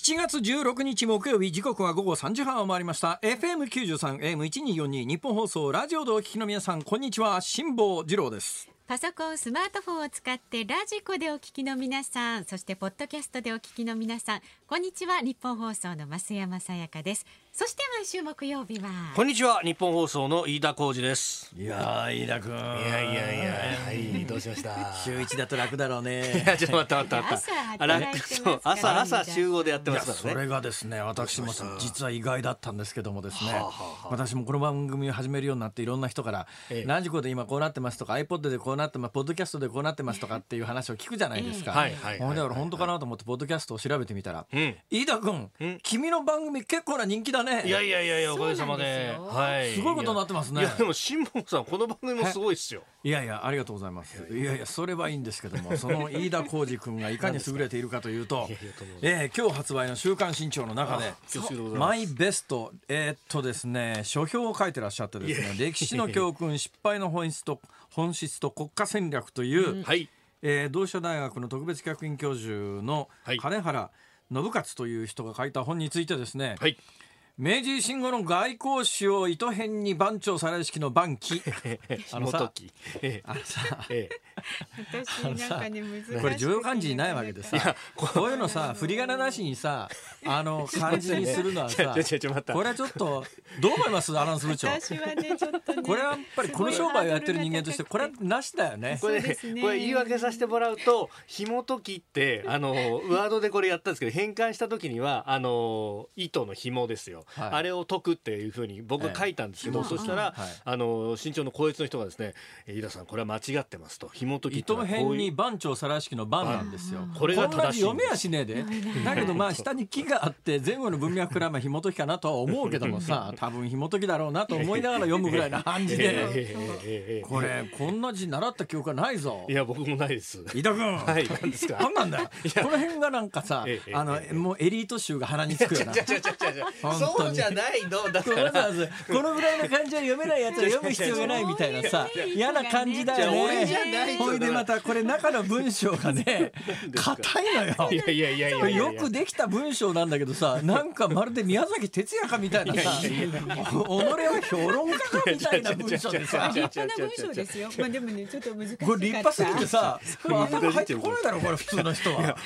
7月16日木曜日時刻は午後3時半を回りました。FM93 AM1242 日本放送ラジオでお聞きの皆さんこんにちは。辛坊治郎です。パソコン、スマートフォンを使ってラジコでお聞きの皆さん、そしてポッドキャストでお聞きの皆さん、こんにちは。日本放送の増山さやかです。そして毎週木曜日は。こんにちは。日本放送の飯田浩二です。いやー飯田君いいやいやいや、はい、どうしました？週一だと楽だろういねや、ちょっと待った待った待朝った。働いてますからそう朝、朝集合でやってますからね。それがですね私もさ実は意外だったんですけどもですね、はあはあはあ私もこの番組を始めるようになっていろんな人からええラジコで今こうなってますとか iPod でこうなってますポッドキャストでこうなってますとかっていう話を聞くじゃないですか、はいはいはいほん。で俺本当かなと思ってポッドキャストを調べてみたら、うん。飯田君、うん。君の番組結構な人気だね。いやいやいやいや、おかげさまで。はい。すごいことになってますね。いや、でも、辛坊さん、この番組もすごいっすよ。い。やいやありがとうございます。いやいやそれはいいんですけどもその飯田浩二君がいかに優れているかというとえー今日発売の「週刊新潮」の中でマイベストえーっとですね書評を書いてらっしゃってですね歴史の教訓失敗の本質と本質と国家戦略という、はい。えー同志社大学の特別客員教授のはい金原信勝という人が書いた本についてですね、はい。明治維新後の外交史を糸編に番長される式の番記 あのさ私なんかね、難しい。これ重要漢字にないわけでさこういうのさ振り仮名なしにさあの漢字にするのはさちょちょちょ待ったこれはちょっとどう思います？アナウンス部長。私はね、ちょっとね。これはやっぱりこの商売をやってる人間としてこれはなしだよね。え。これこれ言い訳させてもらうと紐解きってあのワードでこれやったんですけど変換した時にはあの糸の紐ですよ、はいあれを解くっていうふうに僕書いたんですけど、ええそしたら、はいあの新潮の校閲の人がですね「飯田さんこれは間違ってます」と紐解き糸のはこう編に番長さらしきの番なんですよ。これがこんな正しい読めやしねえで。だけどまあ下に木があって前後の文脈からまあ紐解きかなとは思うけどもさ 多分紐解きだろうなと思いながら読むぐらいな感じ ええで。これこんな字習った記憶はないぞい。や僕もないです飯田君。はい何ですか？何なんだよ。この辺がなんかさええあのええもうエリート集が鼻につくよな。ちゃそうじゃないの。だかわざわらざこのぐらいの漢字は読めないやつは読む必要がないみたいなさ。嫌な感じだよね。ない。ほいでまたこれ中の文章がね硬いのよ。いやいやいやいやよくできた文章なんだけどさなんかまるで宮崎哲也かみたいなさお己は評論家かみたいな文章でさ。立派な文章ですよ。まあでもね、ちょっと難しかった。これ立派すぎてさこれ頭入ってこないだろこれ普通の人は。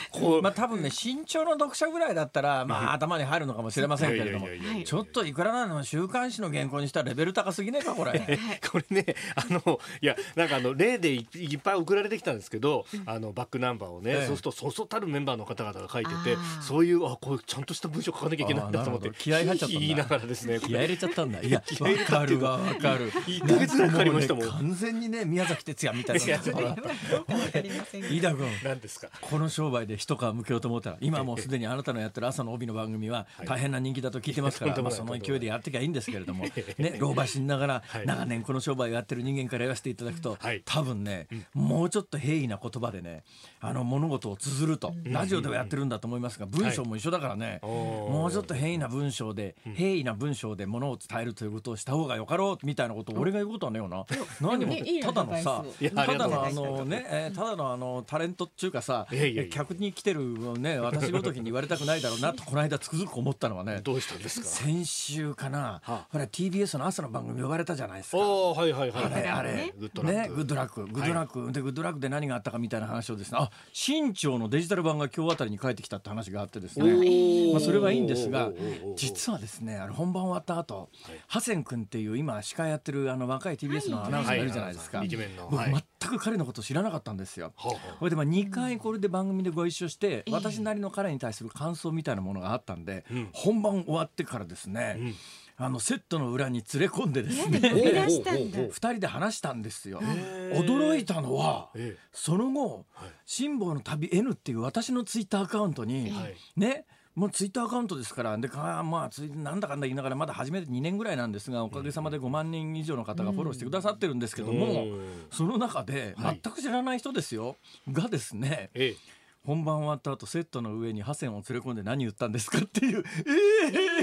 まあ多分ね身長の読者ぐらいだったらまあ頭に入るのかもしれませんけれどもちょっといくらなの週刊誌の原稿にしたらレベル高すぎねえかこれ。これね あのいやなんかあの例でいいっぱい送られてきたんですけど、あのバックナンバーをね、ええ。そうするとそうそうたるメンバーの方々が書いててそういうあこうちゃんとした文章書かなきゃいけないんだと思って気合い入っちゃったんだ。言いながらですね気合い入れちゃったんだ。いやわかるわわかる。一ヶ月ぐらいかかりましたもん。完全にね宮崎哲也みたいな。飯田君何ですか？この商売で一皮向けようと思ったら今もうすでにあなたのやってる朝の帯の番組は大変な人気だと聞いてますから、まあ、その勢いでやってきゃいいんですけれども、ね、老婆しながらはい。長年この商売をやってる人間から言わせていただくと、はい。多分ね、もうちょっと平易な言葉でねあの物事を綴ると、ラジオではやってるんだと思いますが文章も一緒だからね、もうちょっと平易な文章で、平易な文章で物を伝えるということをした方がよかろうみたいなことを俺が言うことはねえよな。何もただのさただのあのね、えーただのあのタレントっていうかさいやいやいや。客に来てるね私ごときに言われたくないだろうなとこの間つくづく思ったのはねどうしたんですか？先週かな、はあ。ほら TBS の朝の番組呼ばれたじゃないですか。はいはいはいあれあれ。ねグッドラッねクグッドラック。グッドラック、でグッドラックで何があったかみたいな話をですねあ新潮のデジタル版が今日あたりに帰ってきたって話があってですね。まあ、それはいいんですが実はですねあの本番終わった後、ハセン君っていう今司会やってるあの若い TBS のアナウンサーがいるじゃないですか、はい。僕、はい。全く彼のこと知らなかったんですよ。はあはあこれでまあ2回これで番組でご一緒して、私なりの彼に対する感想みたいなものがあったんで、ん。本番終わってからですね、んあのセットの裏に連れ込んでですね呼び出したんだ。おうおうおう2人で話したんですよ。ー驚いたのは、ええその後はい「辛抱の旅 N」っていう私のツイッターアカウントに、はい。ねもうツイッターアカウントですからでかまあツイなんだかんだ言いながらまだ始めて2年ぐらいなんですがおかげさまで5万人以上の方がフォローしてくださってるんですけども、うん。その中ではい。全く知らない人ですよ、がですねええ。本番終わった後セットの上にハセンを連れ込んで何言ったんですかっていう。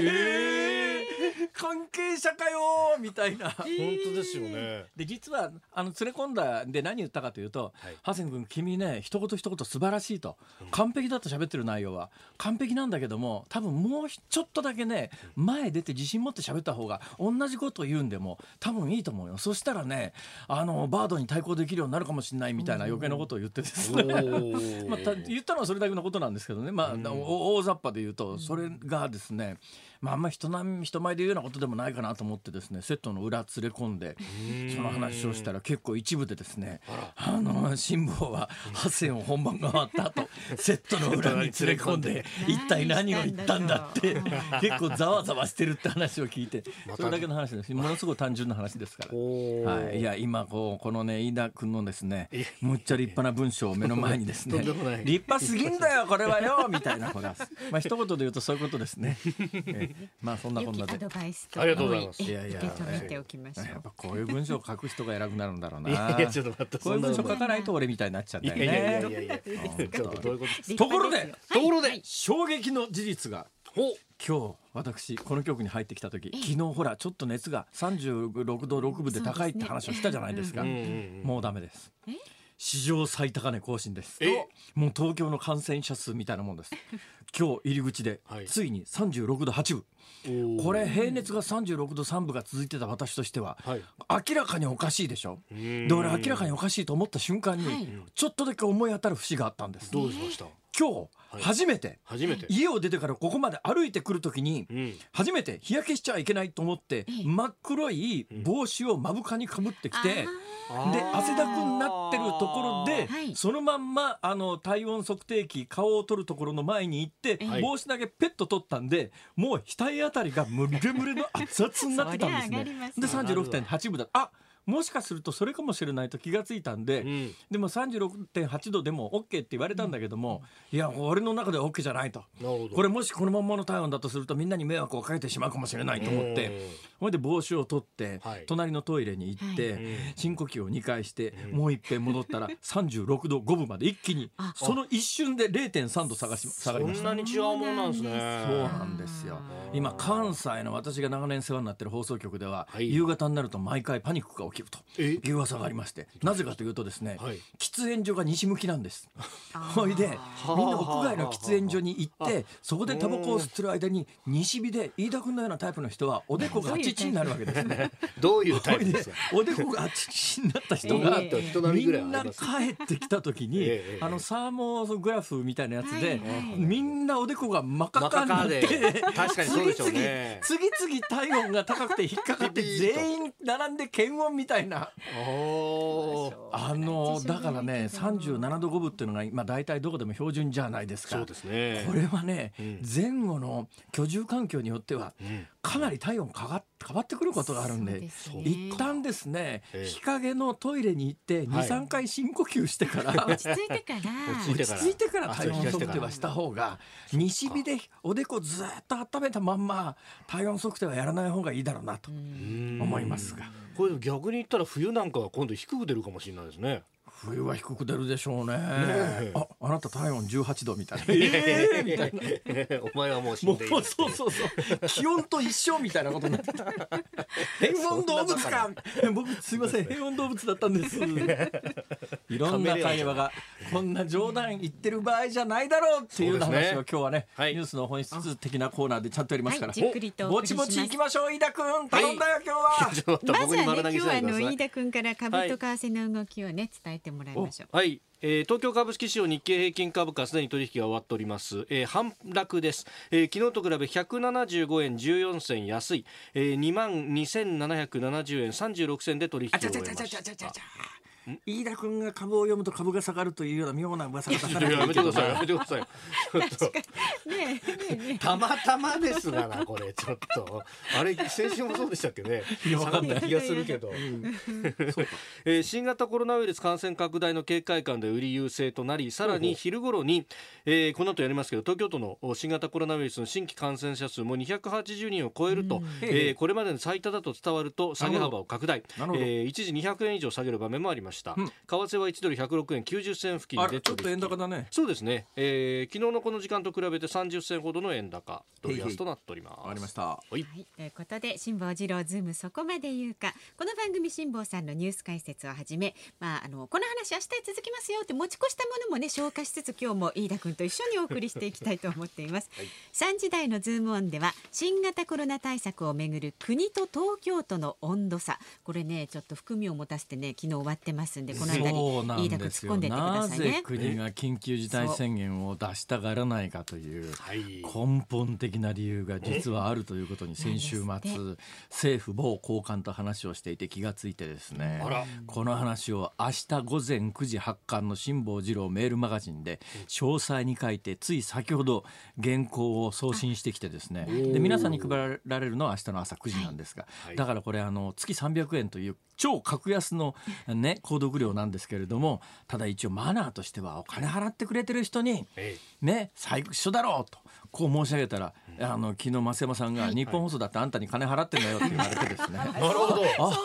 えー、関係者かよみたいな。本当ですよね。で実はあの連れ込んだんで何言ったかというとはい「ハセン君君ね一言一言素晴らしい」と。完璧だと喋ってる内容は。完璧なんだけども多分もうちょっとだけね前出て自信持って喋った方が同じことを言うんでも多分いいと思うよ。そしたらねあのバードに対抗できるようになるかもしれないみたいな余計なことを言ってですね。まあ、た言ったのはそれだけのことなんですけどね、まあ、お大雑把で言うとそれがですね、まあ、あんま人並み人前で言うようなことでもないかなと思ってですねセットの裏連れ込んでその話をしたら結構一部でですねあの辛抱は八戦を本番が終わった後 セットの裏に連れ込んで一体何を言ったんだって結構ざわざわしてるって話を聞いてそれだけの話です。ものすごい単純な話ですから。おはい、いや今こうこのね飯田君のですねむっちゃ立派な文章を目の前にですね立派すぎんだよこれはよみたいなほらまあ一言で言うとそういうことですね。え まあそんなこんなで。良きアド。バイスと。ありがとうございます。えい。やいや受け止めておきましょう。やっぱこういう文章を書く人が偉くなるんだろうな。いやいやちょっと待ってこういう文章書かないと俺みたいになっちゃうんだよいやいやいやね。いやいや。ちょっとどういうこと。ところでところではい。衝撃の事実が。ほ今日私この局に入ってきた時昨日ほらちょっと熱が36度6分で高いって話をしたじゃないですか。もうダメです。え？史上最高値更新です。え？もう東京の感染者数みたいなもんです。今日入り口ではいついに36度8分。おーこれ平熱が36度3分が続いてた私としては、はい明らかにおかしいでしょ？うんで俺明らかにおかしいと思った瞬間に、はいちょっとだけ思い当たる節があったんです。どうしました？今日初めて、初めて。家を出てからここまで歩いてくるときに、うん。初めて日焼けしちゃいけないと思って真っ黒い帽子を目深にかぶってきて、あで汗だくになってるところで、はい。そのまんまあの体温測定器顔を取るところの前に行って、はい。帽子だけペット取ったんでもう額あたりがムレムレの熱々になってたんですね。で36.8分だ。あもしかするとそれかもしれないと気がついたんで、うん。でも36.8度でも OK って言われたんだけども、いや俺の中では OK じゃないと。な。これもしこのまんまの体温だとするとみんなに迷惑をかけてしまうかもしれないと思ってほいで帽子を取って、はい。隣のトイレに行って、うん。深呼吸を2回して、もう一遍戻ったら36度5分まで一気に あその一瞬で0.3度下がし下がりましたそんなに違うもんなんですね。そうなんですよ。今関西の私が長年世話になってる放送局では、はい。夕方になると毎回パニックが起きるとえ？いう噂がありましてなぜかというとですね、はい。喫煙所が西向きなんです。ほいであ。みんな屋外の喫煙所に行ってそこでタバコを吸ってる間に西日で飯田君のようなタイプの人はおでこがあちちになるわけですね。どういうタイほいですか？おでこがあちちになった人が、みんな帰ってきた時に、ええあのサーモグラフみたいなやつで、はいはいみんなおでこが真っ赤っかになって確かにそうでしょうね。次々次々体温が高くて引っかかって全員並んで検温みたいな。あのだからね37度5分っていうのが今大体どこでも標準じゃないですかそうですねこれはね、うん。前後の居住環境によってはうん。かなり体温かが変わってくることがあるんでね。一旦ですね、ええ。日陰のトイレに行ってはい。23回深呼吸してから、落ち着いてから。落ち着いてから落ち着いてから。体温測定はした方が西日でおでこずっと温めたまんま体温測定はやらない方がいいだろうなと思いますがこれ逆に言ったら冬なんかは今度低く出るかもしれないですね。冬は低く出るでしょうね。え。ああなた体温18度みたいな。ええみたいなお前はもう死んでいい。そうそうそう気温と一緒みたいなことになってた。変温動物か僕すいません。変温動物だったんです。いろんな会話がこんな冗談言ってる場合じゃないだろうっていう話を今日はねはい。ニュースの本質的なコーナーでちゃんとやりますから、はい。じっくりとおぼちぼち行きましょう飯田君。頼んだよ今日は、まずはね今日はあ。の飯田君から株と為替の動きをね伝えてもらいましょう。はい、えー東京株式市場日経平均株価すでに取引が終わっております、えー反落です、えー昨日と比べ175円14銭安い、えー、2万2770円36銭で取引を終えましち飯田君が株を読むと株が下がるというような妙な噂が立たないたやめてくださいやめてください。ちょっと。ねえねえねたまたまですがなこれちょっと。あれ先週もそうでしたっけね。いやわかんない。下がった気がするけど、えー新型コロナウイルス感染拡大の警戒感で売り優勢となりさらに昼頃に、えーこの後やりますけど東京都のお新型コロナウイルスの新規感染者数も280人を超えると、えーこれまでの最多だと伝わると下げ幅を拡大、えー一時200円以上下げる場面もありましたした、うん、為替は1ドル106円90銭付近でちょっと円高だね。そうですね、えー、昨日のこの時間と比べて30銭ほどの円高ドル安となっております。ありました。はい、とい。うことで辛坊治郎ズームそこまで言うか。この番組辛坊さんのニュース解説をはじめまああのこの話明日続きますよって持ち越したものもね消化しつつ今日も飯田君と一緒にお送りしていきたいと思っています、はい、3時台のズームオンでは新型コロナ対策をめぐる国と東京都の温度差。これねちょっと含みを持たせてね昨日終わってますんでこの辺り飯田君突っ込んでってくださいね。国が緊急事態宣言を出したがらないかという根本的な理由が実はあるということに先週末政府某高官と話をしていて気がついてですねこの話を明日午前9時発刊の辛坊治郎メールマガジンで詳細に書いてつい先ほど原稿を送信してきてですね。で皆さんに配られるのは明日の朝9時なんですが、だからこれあの月300円という超格安のね購読料なんですけれどもただ一応マナーとしてはお金払ってくれてる人にね最初だろうとこう申し上げたら、あの昨日増山さんが日本放送だってあんたに金払ってんだよって言われてですね。なるほど。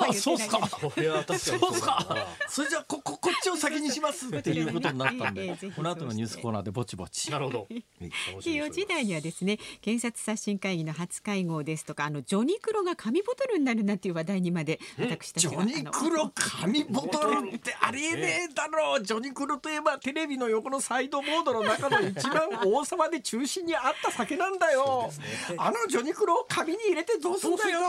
あ、そうっすか。そうっすか。それじゃこここっちを先にしますっていうことになったんで、この後のニュースコーナーでぼちぼち。なるほど。企業時代にはですね、検察刷新会議の初会合ですとか、あのジョニクロが紙ボトルになるなっていう話題にまで私たちは。ジョニクロ紙ボトルってありえねえだろう。ジョニクロといえばテレビの横のサイドボードの中の一番王様で中心にあった酒なんだよ、ね、あのジョニクロを紙に入れてどうすんだよ。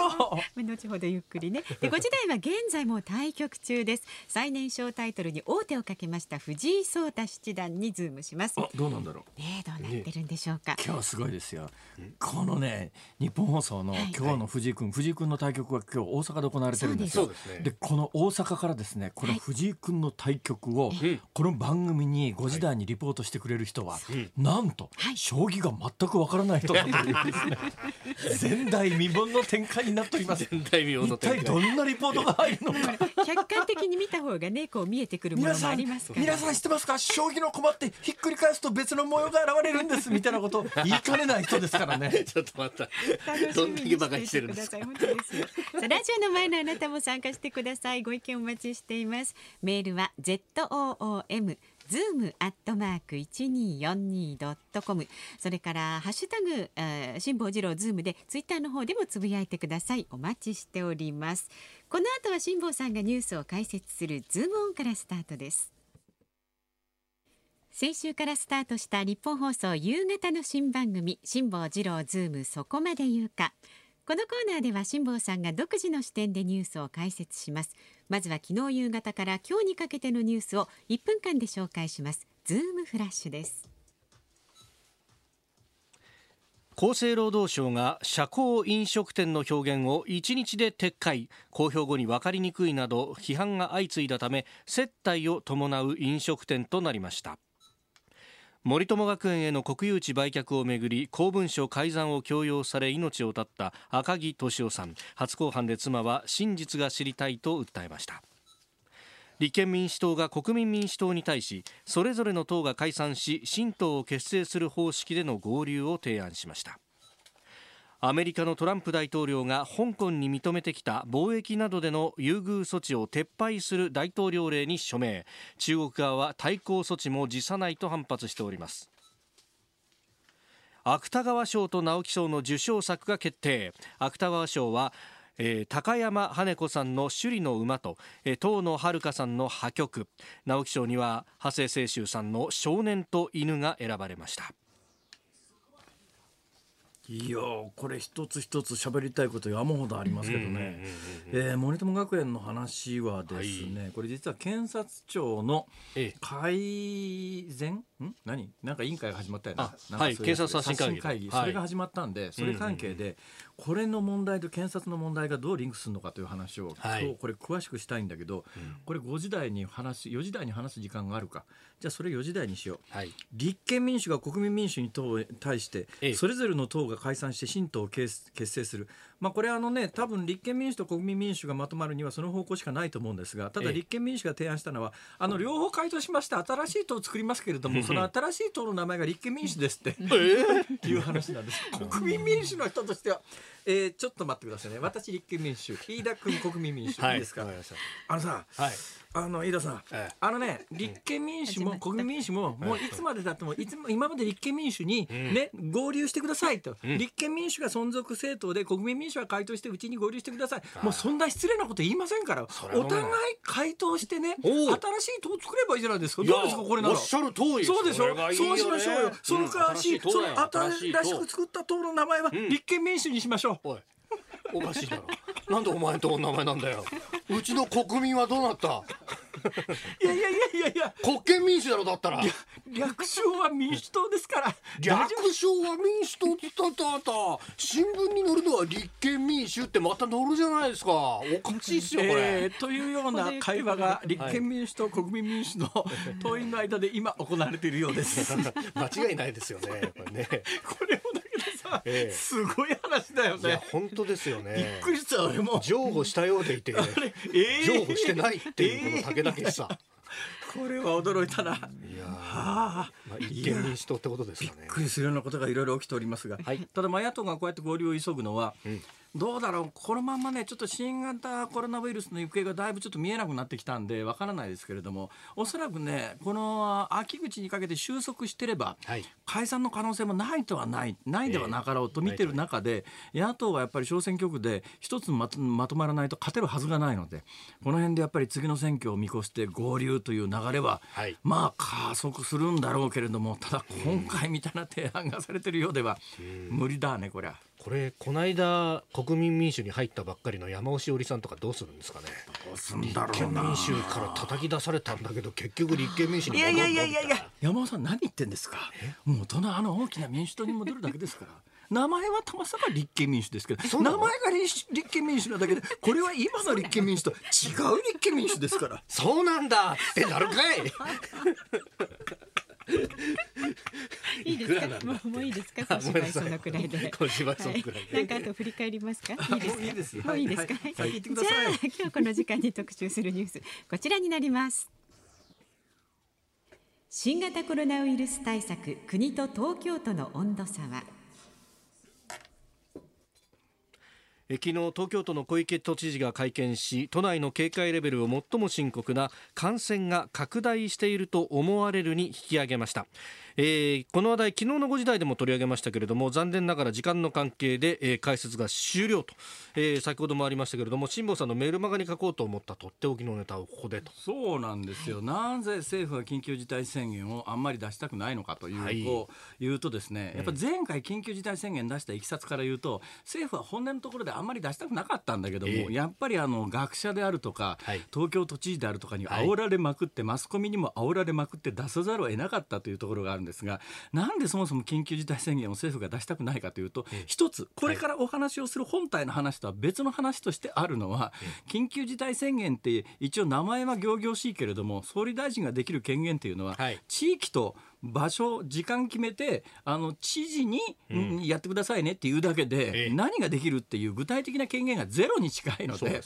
後ほどゆっくりね。でご時代は現在も対局中です。最年少タイトルに王手をかけました藤井聡太七段にズームします。どうなんだろう。ねどうなってるんでしょうか、ね、今日すごいですよ。このね日本放送の今日の藤井君、はい、藤井君の対局は今日大阪で行われてるんですよ。で、ね、この大阪からですねこの藤井君の対局を、はい、この番組に5時台にリポートしてくれる人は、はい、なんと、将棋が全くわからない人だと。いうですね前代未聞の展開になっております。前代未聞の展開。一体どんなリポートが入るのか。客観的に見た方がねこう見えてくるものもありますから。皆さん知ってますか？将棋の駒ってひっくり返すと別の模様が現れるんですみたいなこと。言いかねない人ですからね。ちょっと待った。どんだけ馬鹿にしてるんですか？本当ですよ。さあラジオの前のあなたも参加してください。ご意見お待ちしています。メールは ZOOM ズームアットマーク一二四二ドットコム。それからハッシュタグ、えー、辛坊治郎ズームでツイッターの方でもつぶやいてください。お待ちしております。この後は辛坊さんがニュースを解説するズームオンからスタートです。先週からスタートしたニッポン放送夕方の新番組辛坊治郎ズームそこまで言うか。このコーナーでは辛坊さんが独自の視点でニュースを解説します。まずは昨日夕方から今日にかけてのニュースを1分間で紹介します。ズームフラッシュです。厚生労働省が社交飲食店の表現を1日で撤回。公表後に分かりにくいなど批判が相次いだため接待を伴う飲食店となりました。森友学園への国有地売却をめぐり公文書改ざんを強要され命を絶った赤木俊夫さん。初公判で妻は真実が知りたいと訴えました。立憲民主党が国民民主党に対しそれぞれの党が解散し新党を結成する方式での合流を提案しました。アメリカのトランプ大統領が香港に認めてきた貿易などでの優遇措置を撤廃する大統領令に署名。中国側は対抗措置も辞さないと反発しております。芥川賞と直木賞の受賞作が決定。芥川賞はえー、高山羽子さんの首里の馬と、えー、遠野遥さんの破局。直木賞には長谷清舟さんの少年と犬が選ばれました。いやこれ一つ一つ喋りたいこと山ほどありますけどね、えー、森友学園の話はですね、はい、これ実は検察庁の改善、ええ、ん？何？なんか委員会が始まったよねはい検察刷新会議。会議、それが始まったんで、それ関係でこれの問題と検察の問題がどうリンクするのかという話を、はい、今日これ詳しくしたいんだけど、うん、これ5時台に話4時台に話す時間があるかじゃあそれ4時台にしよう、はい、立憲民主が国民民主に対してそれぞれの党が解散して新党を結成するまあ、これあのね多分立憲民主と国民民主がまとまるにはその方向しかないと思うんですがただ立憲民主が提案したのはあの両方回答しまして新しい党を作りますけれどもその新しい党の名前が立憲民主ですって、いう話なんです。国民民主の人としては。えー、ちょっと待ってくださいね。私立憲民主飯田君国民民主、はい、いいですか？あのさ、はい、あの飯田さん、ええ。あのね立憲民主も国民民主ももういつまでだってもいつも今まで立憲民主にね、合流してくださいと、立憲民主が存続政党で国民民主は回答してうちに合流してください。もうそんな失礼なこと言いませんから。お互い回答してね新しい党作ればいいじゃないですか。どうですかこれなら。おっしゃる通りそうでしょ？それがいいよね。そうしましょうよ。その新しい、そのうん新しく作った党の名前は立憲民主にしましょう、おかしいだろなんでお前んとこの名前なんだよ。うちの国民はどうなった？いやいやいやいやいや。国権民主だろだったら。略称は民主党ですから。略称は民主党って言ったあなた。新聞に載るのは立憲民主ってまた載るじゃないですか。おかしいっすよこれ、えーというような会話が立憲民主と国民民主の党員の間で今行われているようです。間違いないですよねやっぱりね。これ もさ、ええ。すごい話だよいやね。本当ですよびっねくりした俺も。譲歩したようでいてえー譲歩してないっていうこの武田決さ。これは驚いたな。いやーはあ。まあ立憲民主党ってことですかね。びっくりするようなことがいろいろ起きておりますが、はい。ただまあ野党がこうやって合流を急ぐのは、んどうだろう。このまんまねちょっと新型コロナウイルスの行方がだいぶちょっと見えなくなってきたんでわからないですけれどもおそらくねこの秋口にかけて収束してれば、はい。解散の可能性もないとはないないではなかろうと見てる中で、野党はやっぱり小選挙区で一つまとまとまらないと勝てるはずがないのでこの辺でやっぱり次の選挙を見越して合流という流れは、はい。まあ加速するんだろうけれどもただ今回みたいな提案がされてるようでは無理だねこりゃ。これこの間国民民主に入ったばっかりの山尾志織さんとかどうするんですかね。どうすんだろ立憲民主から叩き出されたんだけど結局立憲民主にいやいやいやいやいや。山尾さん何言ってんですか？もう大人あの大きな民主党に戻るだけですから。名前はたまさか立憲民主ですけど名前が立立憲民主なだけでこれは今の立憲民主と違う立憲民主ですから。そうなんだ。ってなるかい いいですか？もうもういいですか？あ 小芝居そのくらいで。小芝居そのくらいなんかあと振り返りますか？いいですか？もういいです。もういいですか、じゃあ今日この時間に特集するニュース。こちらになります。新型コロナウイルス対策国と東京都の温度差は？え昨日東京都の小池都知事が会見し都内の警戒レベルを最も深刻な感染が拡大していると思われるに引き上げました、えーこの話題昨日の5時台でも取り上げましたけれども残念ながら時間の関係で、えー解説が終了と、えー先ほどもありましたけれども辛坊さんのメールマガに書こうと思ったとっておきのネタをここでと。そうなんですよ、なぜ政府は緊急事態宣言をあんまり出したくないのかという,、はい。言うとですね、やっぱ前回緊急事態宣言出したいきさつから言うと政府は本音のところであんまり出したくなかったんだけども、ええ。やっぱりあの学者であるとか、はい。東京都知事であるとかにはい。煽られまくって、マスコミにも煽られまくって出さざるを得なかったというところがあるんですがなんでそもそも緊急事態宣言を政府が出したくないかというと、一つこれからお話をする本体の話とは別の話としてあるのは、緊急事態宣言って一応名前は仰々しいけれども総理大臣ができる権限というのは、はい。地域と場所時間決めてあの知事に、うん。やってくださいねっていうだけで、ええ。何ができるっていう具体的な権限がゼロに近いので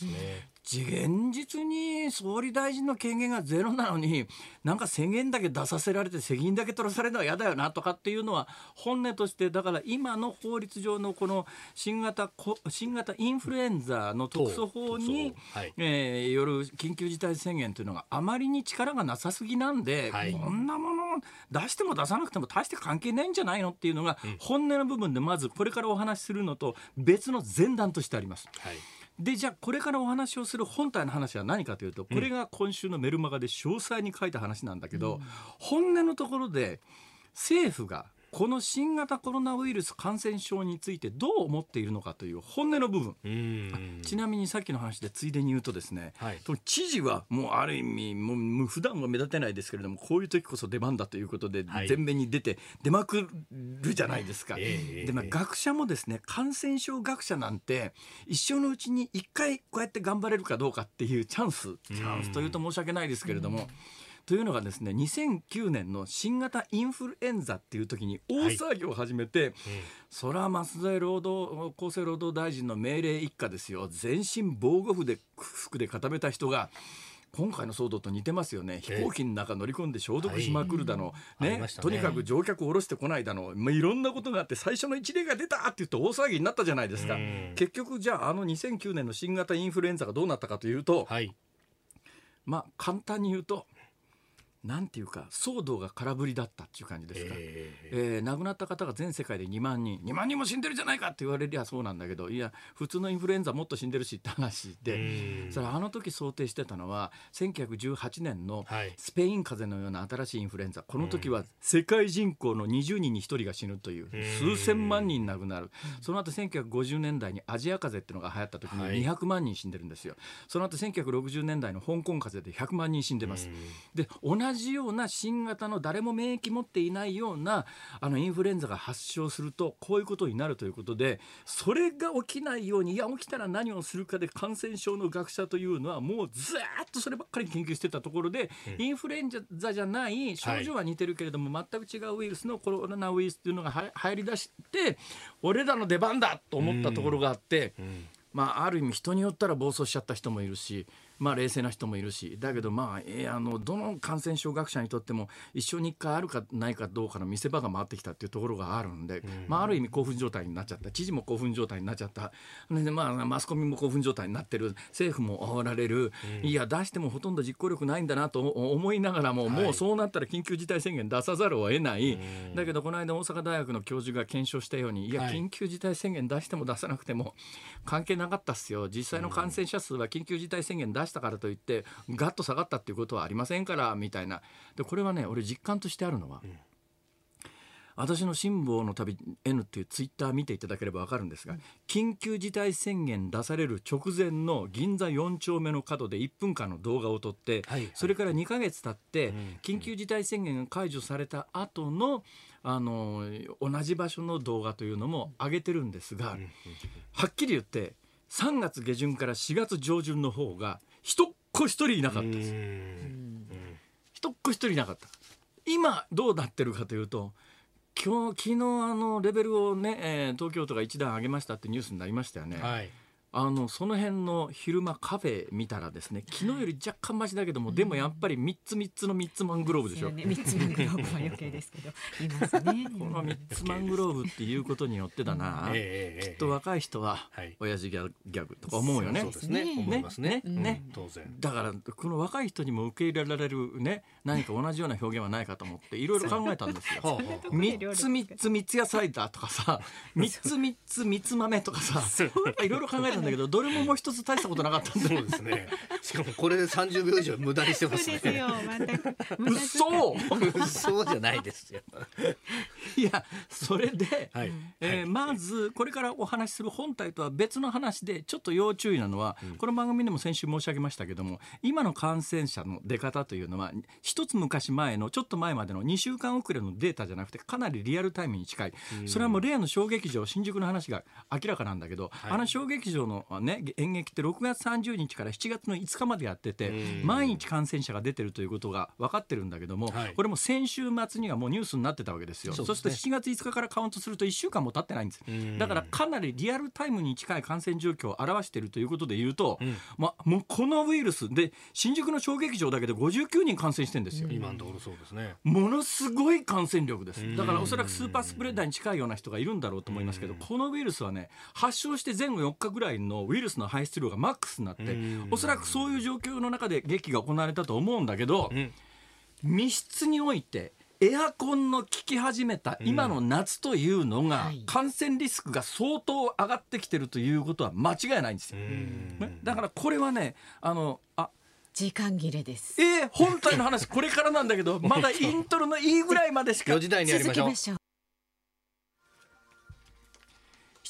現実に総理大臣の権限がゼロなのになんか宣言だけ出させられて責任だけ取らされるのは嫌だよなとかっていうのは本音としてだから今の法律上のこの新型コ新型インフルエンザの特措法に、はいえーよる緊急事態宣言というのがあまりに力がなさすぎなんで、はい。こんなものを出しても出さなくても大して関係ないんじゃないのっていうのが本音の部分でまずこれからお話しするのと別の前段としてあります。はいでじゃあこれからお話をする本体の話は何かというとこれが今週のメルマガで詳細に書いた話なんだけど、本音のところで政府がこの新型コロナウイルス感染症についてどう思っているのかという本音の部分、ちなみにさっきの話でついでに言うとですね、はい。と知事はもうある意味もう普段は目立てないですけれどもこういう時こそ出番だということではい。前面に出て出まくるじゃないですか。ええでまあええ学者もですね感染症学者なんて一生のうちに一回こうやって頑張れるかどうかっていうチャンス。チャンスというと申し訳ないですけれども。というのがですね2009年の新型インフルエンザっていう時に大騒ぎを始めて、それは増添労働厚生労働大臣の命令一家ですよ。全身防護服で服で固めた人が今回の騒動と似てますよね。飛行機の中乗り込んで消毒しまくるだの、ね。ありましたね。とにかく乗客を降ろしてこないだの、まあ、いろんなことがあって最初の一例が出たって言って大騒ぎになったじゃないですか。うん。結局じゃああの2009年の新型インフルエンザがどうなったかというと、はい。まあ簡単に言うとなんていうか騒動が空振りだったっていう感じですか、えー、えー、亡くなった方が全世界で2万人。2万人も死んでるじゃないかって言われりゃそうなんだけどいや普通のインフルエンザもっと死んでるしって話でそれあの時想定してたのは1918年のスペイン風邪のような新しいインフルエンザ。この時は世界人口の20人に1人が死ぬという数千万人亡くなる。その後1950年代にアジア風邪っていうのが流行った時に200万人死んでるんですよ。その後1960年代の香港風邪で100万人死んでます。で同じような新型の誰も免疫持っていないようなあのインフルエンザが発症するとこういうことになるということでそれが起きないようにいや起きたら何をするかで感染症の学者というのはもうずっとそればっかり研究してたところで、インフルエンザじゃない症状は似てるけれども、全く違うウイルスのコロナウイルスっていうのが入り出して俺らの出番だと思ったところがあって、まあ、ある意味人によったら暴走しちゃった人もいるしまあ、冷静な人もいるしだけどまあ、えー、あのどの感染症学者にとっても一生に一回あるかないかどうかの見せ場が回ってきたっていうところがあるんで、うん、まあ、ある意味興奮状態になっちゃった。知事も興奮状態になっちゃった。で、まあ、マスコミも興奮状態になってる。政府も煽られる、うん、いや出してもほとんど実行力ないんだなと思いながらも、はい、もうそうなったら緊急事態宣言出さざるを得ない、うん、だけどこの間大阪大学の教授が検証したようにいや緊急事態宣言出しても出さなくても関係なかったっすよ。実際の感染者数は緊急事態宣言出したからといってガッと下がったっていうことはありませんからみたいな。でこれはね俺実感としてあるのは、うん、私の辛抱の旅 N っていうツイッター見ていただければ分かるんですが、うん、緊急事態宣言出される直前の銀座4丁目の角で1分間の動画を撮って、はい、それから2か月経って、緊急事態宣言が解除された後のあの同じ場所の動画というのも上げてるんですが、はっきり言って3月下旬から4月上旬の方が人子一人いなかったです。一っ子一人いなかった。今どうなってるかというと今日昨日あのレベルをね、えー、東京都が一段上げましたってニュースになりましたよね、はい、あのその辺の昼間カフェ見たらですね昨日より若干マシだけども、でもやっぱり3つ3つの3つマングローブでしょ、ね、3つマングローブは余計ですけど。いますね。この3つマングローブっていうことによってだな、きっと若い人は親父ギャギャグとか思うよね。そうですね。思いますね。ね、当然。だからこの若い人にも受け入れられるね何か同じような表現はないかと思っていろいろ考えたんですよ。3つ3つ三つ野菜だとかさ3つ3つ3つ豆とかさいろいろ考えたんだけどどれももう一つ大したことなかったんでそうですね。しかもこれで30秒以上無駄にしてますね。そうですよ。嘘！そうじゃないですよ。いやそれで、はい、えー、まずこれからお話しする本体とは別の話でちょっと要注意なのは、うん、この番組でも先週申し上げましたけども今の感染者の出方とい。うのは一つ昔前のちょっと前までの2週間遅れのデータじゃなくてかなりリアルタイムに近い、それはもう例の小劇場新宿の話が明らかなんだけど、はい、あの小劇場のね演劇って6月30日から7月の5日までやってて毎日感染者が出てるということが分かってるんだけども、はい、これも先週末にはもうニュースになってたわけですよ。そそして7月5日からカウントすると1週間も経ってないんです。だからかなりリアルタイムに近い感染状況を表しているということで言うと、うん、まもうこのウイルスで新宿の小劇場だけで59人感染してん。ですよ。今のところそうですね。ものすごい感染力です。だからおそらくスーパースプレッダーに近いような人がいるんだろうと思いますけど、このウイルスはね発症して前後4日ぐらいのウイルスの排出量がマックスになっておそらくそういう状況の中で劇が行われたと思うんだけど、密室においてエアコンの効き始めた今の夏というのが、感染リスクが相当上がってきてるということは間違いないんですよ。だからこれはねあのあ時間切れです。えー、本体の話これからなんだけど まだイントロのいいぐらいまでしか4時台にやりましょう。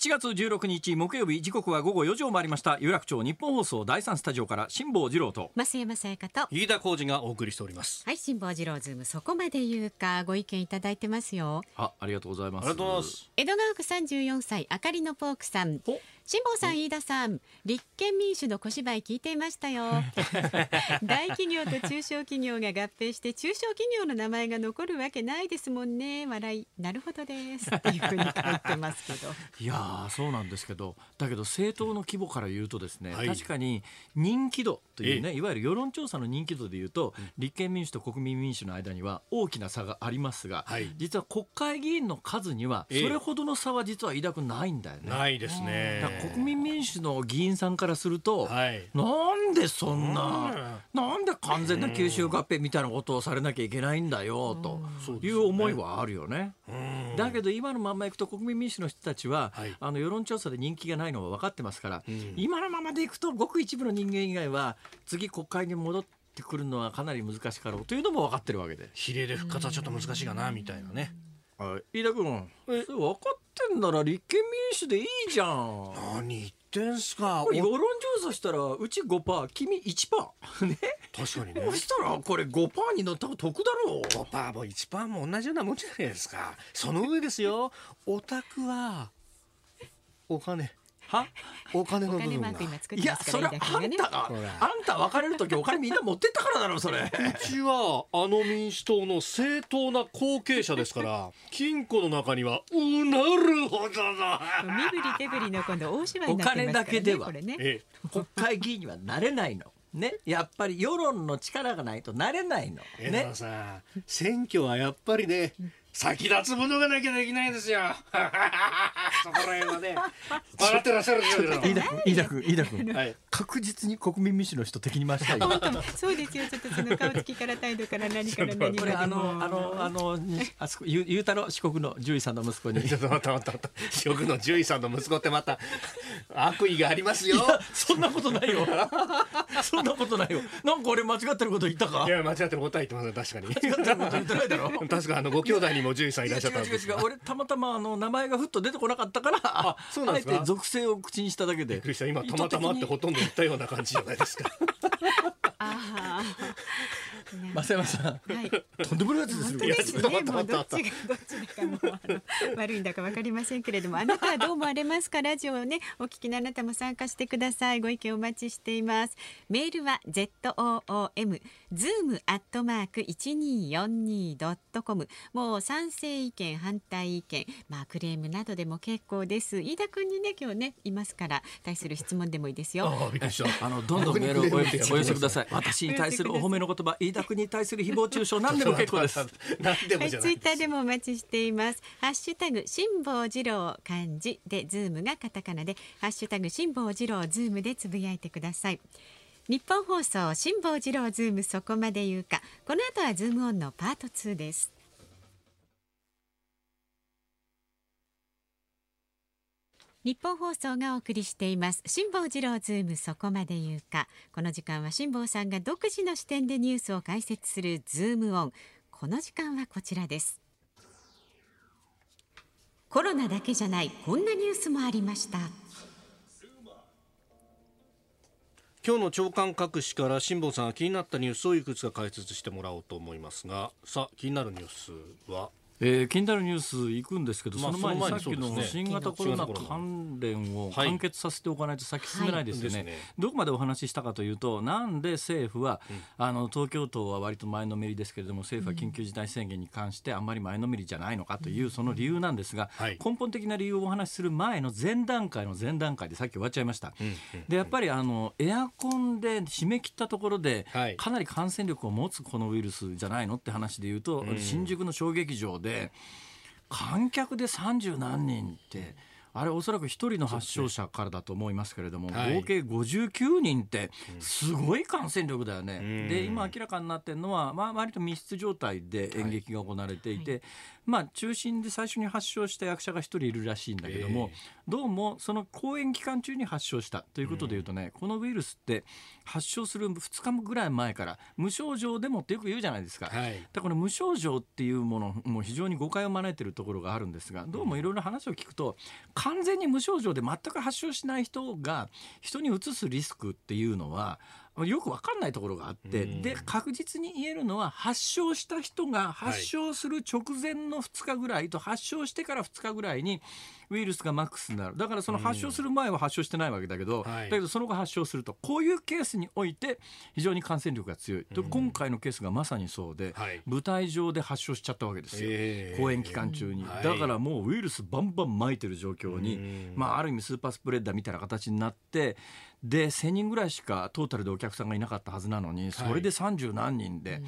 7月16日木曜日時刻は午後4時を回りました。有楽町日本放送第三スタジオから辛坊治郎と増山さやかと。飯田浩二がお送りしております。はい辛坊治郎ズームそこまで言うかご意見いただいてますよ。あありがとうございます。ありがとうございます。江戸川区34歳あかりのポークさん辛坊さん、飯田さん、立憲民主の小芝居聞いていましたよ。大企業と中小企業が合併して中小企業の名前が残るわけないですもんね。笑い、なるほどです。っていうふうに書いてますけど。いやそうなんですけど、だけど政党の規模から言うとですね、はい、確かに人気度というね、いわゆる世論調査の人気度で言うと、立憲民主と国民民主の間には大きな差がありますが、はい、実は国会議員の数にはそれほどの差は実は飯田君ないんだよね。ないですね。国民民主の議員さんからすると、はい、なんでそんな、なんで完全な吸収合併みたいなことをされなきゃいけないんだよという思いはあるよね。だけど今のままいくと国民民主の人たちは、はい、あの世論調査で人気がないのは分かってますから、今のままでいくとごく一部の人間以外は次国会に戻ってくるのはかなり難しかろうというのも分かってるわけで。比例で復活はちょっと難しいかなみたいなね。飯田君分かってんなら立憲民主でいいじゃん。何言ってんすか。世論調査したらうち5%君1% ね。確かにね。そしたらこれ5%に乗ったら得だろう。5%も1%も同じようなもんじゃないですか。その上ですよ。オタクはお金は？お金の部分が。いやそれあんたがあんた別れる時お金みんな持ってったからだろそれ。うちはあの民主党の正当な後継者ですから 金庫の中にはうなるほどな身振り手振りの今度大芝居になってますからねお金だけでは、ね、国会議員にはなれないの。ね、やっぱり世論の力がないとなれないの。ね、さ選挙はやっぱりね、先立つものがなきゃできないですよ。そこら辺はね、笑ってらっしゃるんですよ。飯田君、飯田君、飯田君、はい、確実に国民民主の人敵に回したい。そうですよ。ちょっとその顔つきから態度から何から何 これあのあのあのあそこゆゆうたろ四国の獣医さんの息子に。ちょっと待った待った四国の獣医さんの息子ってまた悪意がありますよ。そんなことないよ。そんなことないよ。なんか俺間違ってること言ったか？いや間違ってることは言ってません確かに。間違ってること言ってないだろ。確かあのご兄弟にも獣医さんいらっしゃったんですが。俺たまたまあの名前がふっと出てこなかったから、あそうなんですか？あえて属性を口にしただけで。今たまたまってほとんど言ったような感じじゃないですか。ああ。増山さん、はい、とんでもないやつですね。ですね。もうどっちがどっちだかも悪いんだかわかりませんけれども、あなたはどう思われますか？ラジオをねお聞きのあなたも参加してください。ご意見お待ちしています。メールは z o o m zoom アットマーク一二四二ドットコム。もう賛成意見反対意見、まあクレームなどでも結構です。飯田君にね今日ねいますから対する質問でもいいですよ。あのどんどんメールを お寄せください。私に対するお褒めの言葉、飯田君に対する誹謗中傷何でも結構です。何でもはい、ツイッターでもお待ちしています。ハッシュタグ辛坊治郎漢字でズームがカタカナでハッシュタグ辛坊治郎ズームでつぶやいてください。ニッポン放送辛坊治郎ズームそこまで言うか。この後はズームオンのパート2です。ニッポン放送がお送りしています。辛坊治郎ズームそこまで言うか。この時間は辛坊さんが独自の視点でニュースを解説するズームオン。この時間はこちらです。コロナだけじゃないこんなニュースもありました。今日の長官各紙から辛坊さんが気になったニュースをいくつか解説してもらおうと思いますがさあ気になるニュースはえー、気になるニュース行くんですけど、まあ、その前にさっきの新型コロナ関連を完結させておかないと先進めないですよね。はい。はい、どこまでお話ししたかというとなんで政府は、うん、あの東京都は割と前のめりですけれども政府は緊急事態宣言に関してあんまり前のめりじゃないのかというその理由なんですが、はい、根本的な理由をお話しする前の前段階の前段階でさっき終わっちゃいました。でやっぱりあのエアコンで締め切ったところで、かなり感染力を持つこのウイルスじゃないのって話でいうと、新宿の小劇場でで観客で30何人って。あれおそらく1人の発症者からだと思いますけれども、ね合計59人ってすごい感染力だよね。うん、で今明らかになってるのは、まあ、割と密室状態で演劇が行われていて、はいまあ、中心で最初に発症した役者が1人いるらしいんだけども、えー、どうもその公演期間中に発症したということでいうとね、うん、このウイルスって発症する2日ぐらい前から無症状でもってよく言うじゃないですか。はい、だこの無症状っていうものも非常に誤解を招いているところがあるんですがどうもいろいろ話を聞くと完全に無症状で全く発症しない人が人にうつすリスクっていうのはよく分かんないところがあって、で確実に言えるのは発症した人が発症する直前の2日ぐらいと発症してから2日ぐらいにウイルスがマックスになる。だからその発症する前は発症してないわけだけど、だけどその後発症するとこういうケースにおいて非常に感染力が強い、と今回のケースがまさにそうで、舞台上で発症しちゃったわけですよ、公演期間中に、だからもうウイルスバンバン撒いてる状況に、まあ、ある意味スーパースプレッダーみたいな形になってで1000人ぐらいしかトータルでお客さんがいなかったはずなのにそれで30何人で。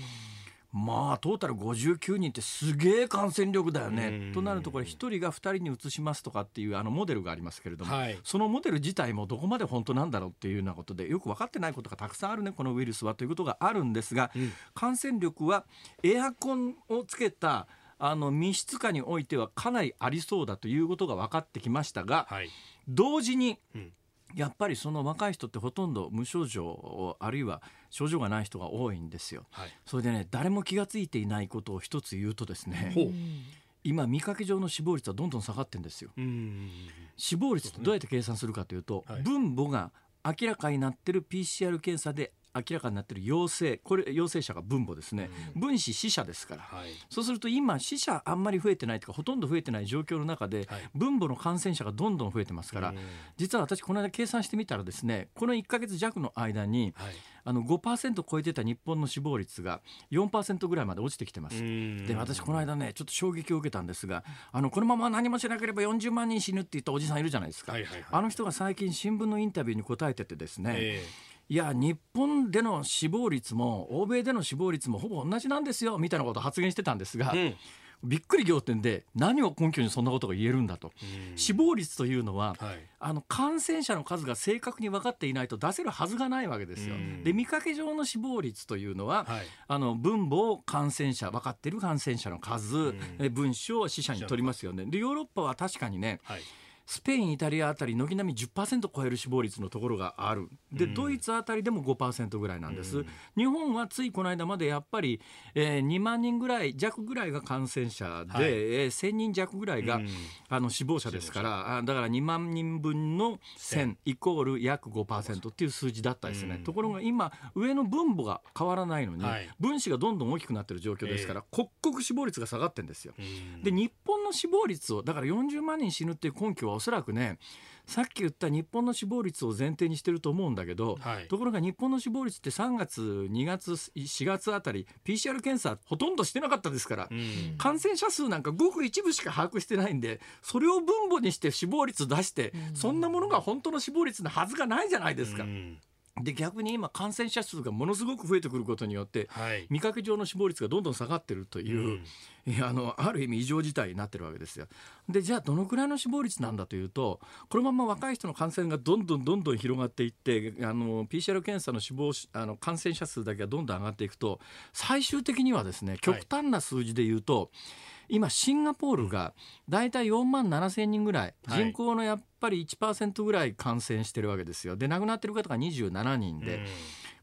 まあトータル59人ってすげえ感染力だよね。となるとこれ1人が2人に移しますとかっていうあのモデルがありますけれども、はい、そのモデル自体もどこまで本当なんだろうっていうようなことでよく分かってないことがたくさんあるねこのウイルスはということがあるんですが、うん、感染力はエアコンをつけたあの密室下においてはかなりありそうだということが分かってきましたが、はい、同時に、うんやっぱりその若い人ってほとんど無症状あるいは症状がない人が多いんですよ。はい、それでね誰も気が付いていないことを一つ言うとですね今見かけ上の死亡率はどんどん下がってんですよ。死亡率ってどうやって計算するかというと、分母が明らかになってる PCR 検査で明らかになっている陽性これ陽性者が分母ですね、うん、分子死者ですから、はい、そうすると今死者あんまり増えてないとかほとんど増えてない状況の中で、はい、分母の感染者がどんどん増えてますから、うん、実は私この間計算してみたらですねこの1か月弱の間に、はい。あの5%超えてた日本の死亡率が4%ぐらいまで落ちてきてます。で私この間ねちょっと衝撃を受けたんですがあのこのまま何もしなければ40万人死ぬって言ったおじさんいるじゃないですか、はいはいはい、あの人が最近新聞のインタビューに答えててですね、えーいや日本での死亡率も欧米での死亡率もほぼ同じなんですよみたいなことを発言してたんですが、うん、びっくり仰天で何を根拠にそんなことが言えるんだと、うん、死亡率というのは、はい、あの感染者の数が正確に分かっていないと出せるはずがないわけですよ。うん、で見かけ上の死亡率というのは、はい、あの分母感染者分かっている感染者の数、うん、分子を死者に取りますよね。でヨーロッパは確かにね、はいスペイン、イタリアあたり軒並み10%超える死亡率のところがある。で、うん、ドイツあたりでも5%ぐらいなんです、うん、日本はついこの間までやっぱり、えー、2万人ぐらい弱ぐらいが感染者で、はい、えー、1000人弱ぐらいが、うん、あの死亡者ですからあだから2万人分の1000イコール約5%っていう数字だったですね、ところが今上の分母が変わらないのに、はい、分子がどんどん大きくなってる状況ですから、えー、刻々死亡率が下がってるんですよ。で日本の死亡率をだから40万人死ぬっていう根拠はおそらくねさっき言った日本の死亡率を前提にしてると思うんだけど、はい、ところが日本の死亡率って3月2月4月あたり PCR 検査ほとんどしてなかったですから、うん、感染者数なんかごく一部しか把握してないんでそれを分母にして死亡率出して、うん、そんなものが本当の死亡率のはずがないじゃないですか。うんで逆に今感染者数がものすごく増えてくることによって、はい、見かけ上の死亡率がどんどん下がってるという、うん、あのある意味異常事態になってるわけですよ。でじゃあどのくらいの死亡率なんだというとこのまま若い人の感染がどんどんどんどん広がっていってあの PCR 検査の死亡あの感染者数だけがどんどん上がっていくと最終的にはですね極端な数字で言うと、はい今シンガポールが大体4万7千人ぐらい、人口のやっぱり1%ぐらい感染してるわけですよで亡くなってる方が27人で。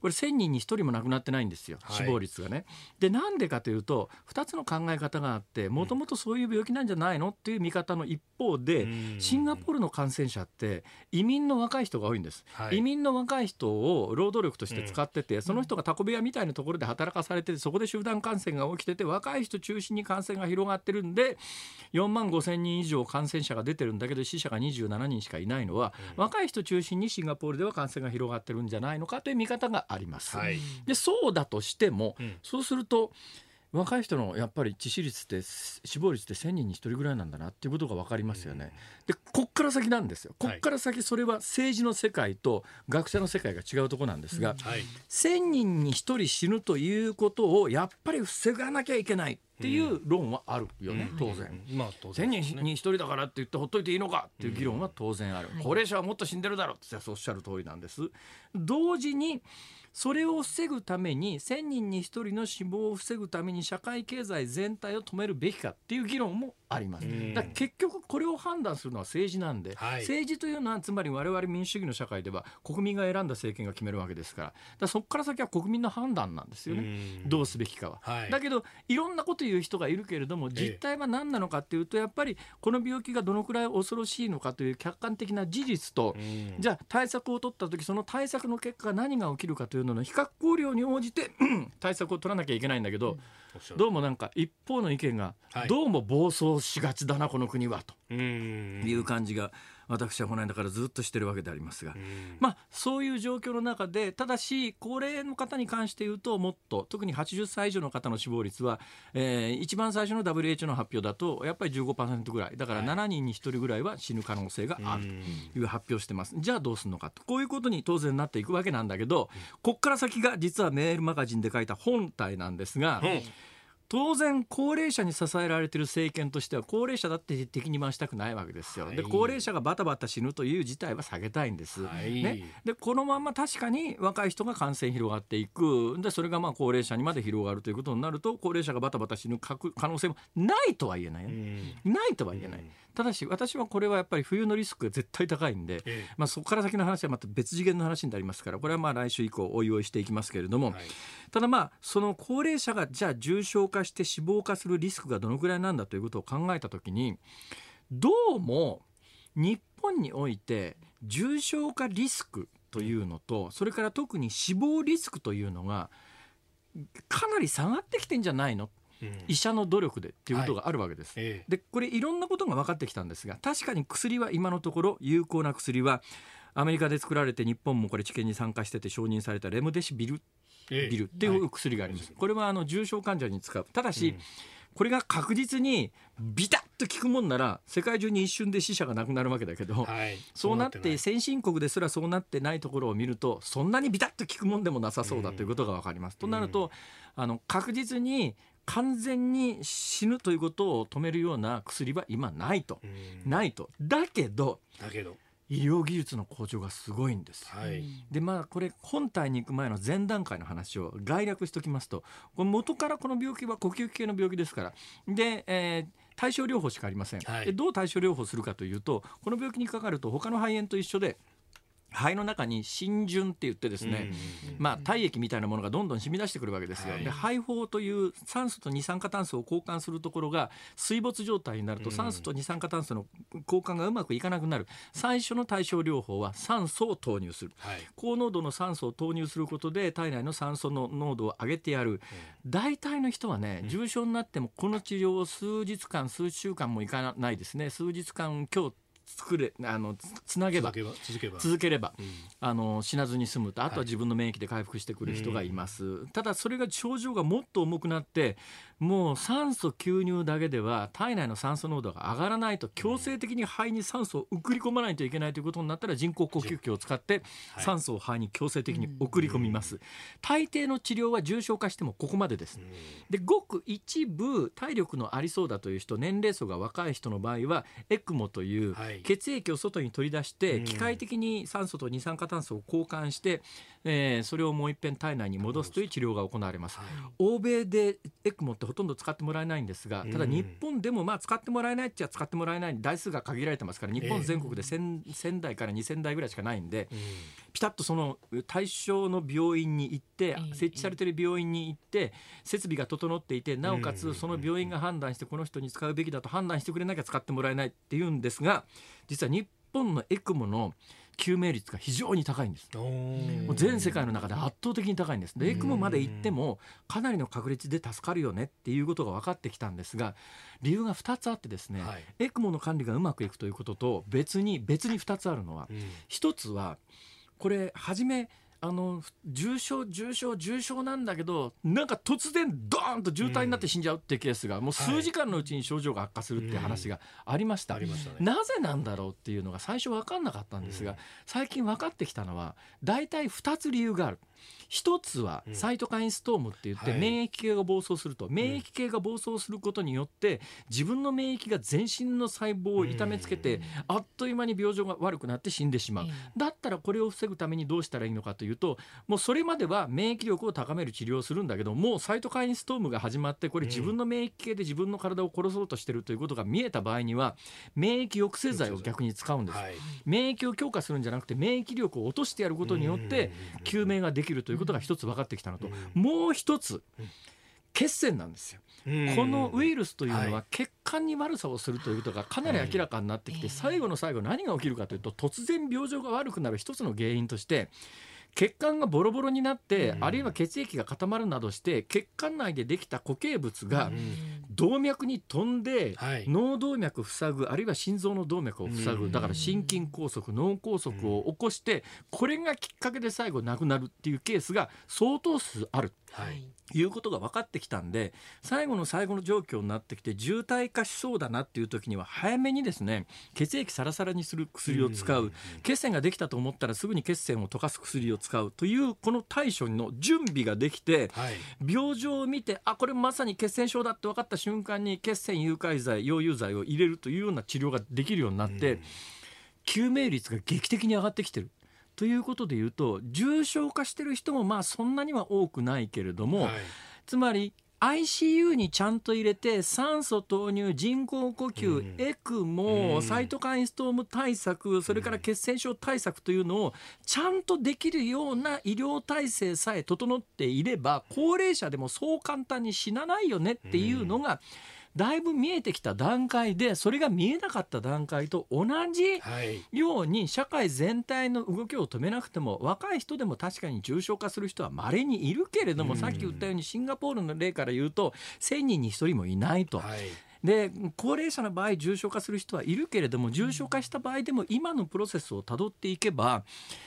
これ1000人に1人も亡くなってないんですよ、死亡率がね。でなんでかというと2つの考え方があってもともとそういう病気なんじゃないのっていう見方の一方でシンガポールの感染者って移民の若い人が多いんです、はい、移民の若い人を労働力として使ってて、うん、その人がタコ部屋みたいなところで働かされててそこで集団感染が起きてて若い人中心に感染が広がってるんで4万5千人以上感染者が出てるんだけど死者が27人しかいないのは、うん、若い人中心にシンガポールでは感染が広がってるんじゃないのかという見方があります。はい、でそうだとしても、うん、そうすると若い人のやっぱり致死率って死亡率って1,000人に1人ぐらいなんだなっていうことが分かりますよね。でこっから先なんですよ。こっから先それは政治の世界と学者の世界が違うとこなんですが、はい、1,000人に1人死ぬということをやっぱり防がなきゃいけない。っていう論はあるよね、当然。まあ当然、ね、人に1人だからって言ってほっといていいのかっていう議論は当然ある。高齢者はもっと死んでるだろうっておっしゃる通りなんです。同時にそれを防ぐために1000人に1人の死亡を防ぐために社会経済全体を止めるべきかっていう議論もあります。だ結局これを判断するのは政治なんで、はい、政治というのはつまり我々民主主義の社会では国民が選んだ政権が決めるわけですから。だそこから先は国民の判断なんですよね。どうすべきかは、はい、だけどいろんなこと言う人がいるけれども実態は何なのかっていうとやっぱりこの病気がどのくらい恐ろしいのかという客観的な事実とじゃあ対策を取った時その対策の結果何が起きるかというのの比較考慮に応じて対策を取らなきゃいけないんだけど、どうもなんか一方の意見がどうも暴走しがちだなこの国はという感じが私はこの間からずっとしてるわけでありますが、まあそういう状況の中でただし高齢の方に関して言うともっと特に80歳以上の方の死亡率は、えー、一番最初の WHO の発表だとやっぱり15%ぐらい。だから7人に1人ぐらいは死ぬ可能性があるという発表してます。じゃあどうするのかと。こういうことに当然なっていくわけなんだけどこっから先が実はメールマガジンで書いた本体なんですが。うん当然高齢者に支えられている政権としては高齢者だって敵に回したくないわけですよ。はい、で高齢者がバタバタ死ぬという事態は下げたいんです。はい、ね、でこのまま確かに若い人が感染広がっていく。でそれがまあ高齢者にまで広がるということになると高齢者がバタバタ死ぬ可能性もないとは言えない、ね、ないとは言えない。ただし私はこれはやっぱり冬のリスクが絶対高いんで、ええ、まあ、そこから先の話はまた別次元の話になりますからこれはまあ来週以降おいおいしていきますけれども、はい、ただまあその高齢者がじゃあ重症化して死亡化するリスクがどのぐらいなんだということを考えた時にどうも日本において重症化リスクというのとそれから特に死亡リスクというのがかなり下がってきてんじゃないの医者の努力でっていうことがあるわけです。はい、でこれいろんなことが分かってきたんですが確かに薬は今のところ有効な薬はアメリカで作られて日本もこれ治験に参加してて承認されたレムデシビル。ビルっていう薬があります。これはあの重症患者に使う。ただし、うん。これが確実にビタッと効くもんなら世界中に一瞬で死者がなくなるわけだけど、はい、そうなって先進国ですらそうなってないところを見るとそんなにビタッと効くもんでもなさそうだということが分かります。うん、となるとあの確実に完全に死ぬということを止めるような薬は今ないと、ないと。だけどだけど。医療技術の向上がすごいんです。はい、でまあこれ本体に行く前の前段階の話を概略しておきますと。この元からこの病気は呼吸器系の病気ですから。で、えー、対症療法しかありません、はい、でどう対症療法するかというとこの病気にかかると他の肺炎と一緒で肺の中に浸潤って言ってですね、まあ、体液みたいなものがどんどん染み出してくるわけですよ。はい、で肺胞という酸素と二酸化炭素を交換するところが水没状態になると酸素と二酸化炭素の交換がうまくいかなくなる。最初の対症療法は酸素を投入する、はい、高濃度の酸素を投入することで体内の酸素の濃度を上げてやる、大体の人はね重症になってもこの治療を数日間数週間もいかないですね。数日間今日作れあのつなげば続ければ、うん、あの死なずに済むとあとは自分の免疫で回復してくる人がいます、はい、ただそれが症状がもっと重くなってもう酸素吸入だけでは体内の酸素濃度が上がらないと強制的に肺に酸素を送り込まないといけないということになったら人工呼吸器を使って酸素を肺に強制的に送り込みます、大抵の治療は重症化してもここまでです、でごく一部体力のありそうだという人年齢層が若い人の場合はエクモという血液を外に取り出して機械的に酸素と二酸化炭素を交換してえー、それをもう一遍体内に戻すという治療が行われます、はい、欧米でエクモってほとんど使ってもらえないんですがただ日本でもまあ使ってもらえないっちゃ使ってもらえない台数が限られてますから日本全国で 1000, 1000台から2000台ぐらいしかないんで、ピタッとその対象の病院に行って設置されている病院に行って設備が整っていてなおかつその病院が判断してこの人に使うべきだと判断してくれなきゃ使ってもらえないっていうんですが実は日本のエクモの救命率が非常に高いんです。もう全世界の中で圧倒的に高いんです。でエクモまで行ってもかなりの確率で助かるよねっていうことが分かってきたんですが理由が2つあってですね、はい、エクモの管理がうまくいくということと別に別に2つあるのは、うん、1つはこれ初めあの重症重症重症なんだけどなんか突然ドーンと渋滞になって死んじゃうっていうケースがもう数時間のうちに症状が悪化するっていう話がありました、なぜなんだろうっていうのが最初分かんなかったんですが、最近分かってきたのは大体2つ理由がある。一つはサイトカインストームって言って免疫系が暴走すると、免疫系が暴走することによって自分の免疫が全身の細胞を痛めつけてあっという間に病状が悪くなって死んでしまう、だったらこれを防ぐためにどうしたらいいのかというともうそれまでは免疫力を高める治療をするんだけどもうサイトカインストームが始まってこれ自分の免疫系で自分の体を殺そうとしてるということが見えた場合には免疫抑制剤を逆に使うんです、免疫を強化するんじゃなくて免疫力を落としてやることによって救命ができるということが一つ分かってきたのと、もう一つ血栓なんですよ。このウイルスというのは血管に悪さをするということがかなり明らかになってきて最後の最後何が起きるかというと突然病状が悪くなる一つの原因として血管がボロボロになって、あるいは血液が固まるなどして血管内でできた固形物が動脈に飛んで、はい。脳動脈塞ぐあるいは心臓の動脈を塞うん。ぐだから心筋梗塞脳梗塞を起こしてこれがきっかけで最後亡くなるっていうケースが相当数ある。はい。い。うことが分かってきたんで最後の最後の状況になってきて渋滞化しそうだなっていう時には早めにですね血液サラサラにする薬を使う。血栓ができたと思ったらすぐに血栓を溶かす薬を使うというこの対処の準備ができてはい。病状を見てあこれまさに血栓症だって分かった瞬間に血栓誘拐剤溶融剤を入れるというような治療ができるようになって、うん。救命率が劇的に上がってきてる。ということでいうと重症化してる人もまあそんなには多くないけれども、はい。つまり ICU にちゃんと入れて酸素投入人工呼吸、うん。エクモ、うん。サイトカインストーム対策それから血栓症対策というのをちゃんとできるような医療体制さえ整っていれば高齢者でもそう簡単に死なないよねっていうのが、だいぶ見えてきた段階でそれが見えなかった段階と同じはい。ように社会全体の動きを止めなくても若い人でも確かに重症化する人は稀にいるけれども、うん。さっき言ったようにシンガポールの例から言うと1,000人に1人もいないと。はいで高齢者の場合重症化する人はいるけれども重症化した場合でも今のプロセスをたどっていけば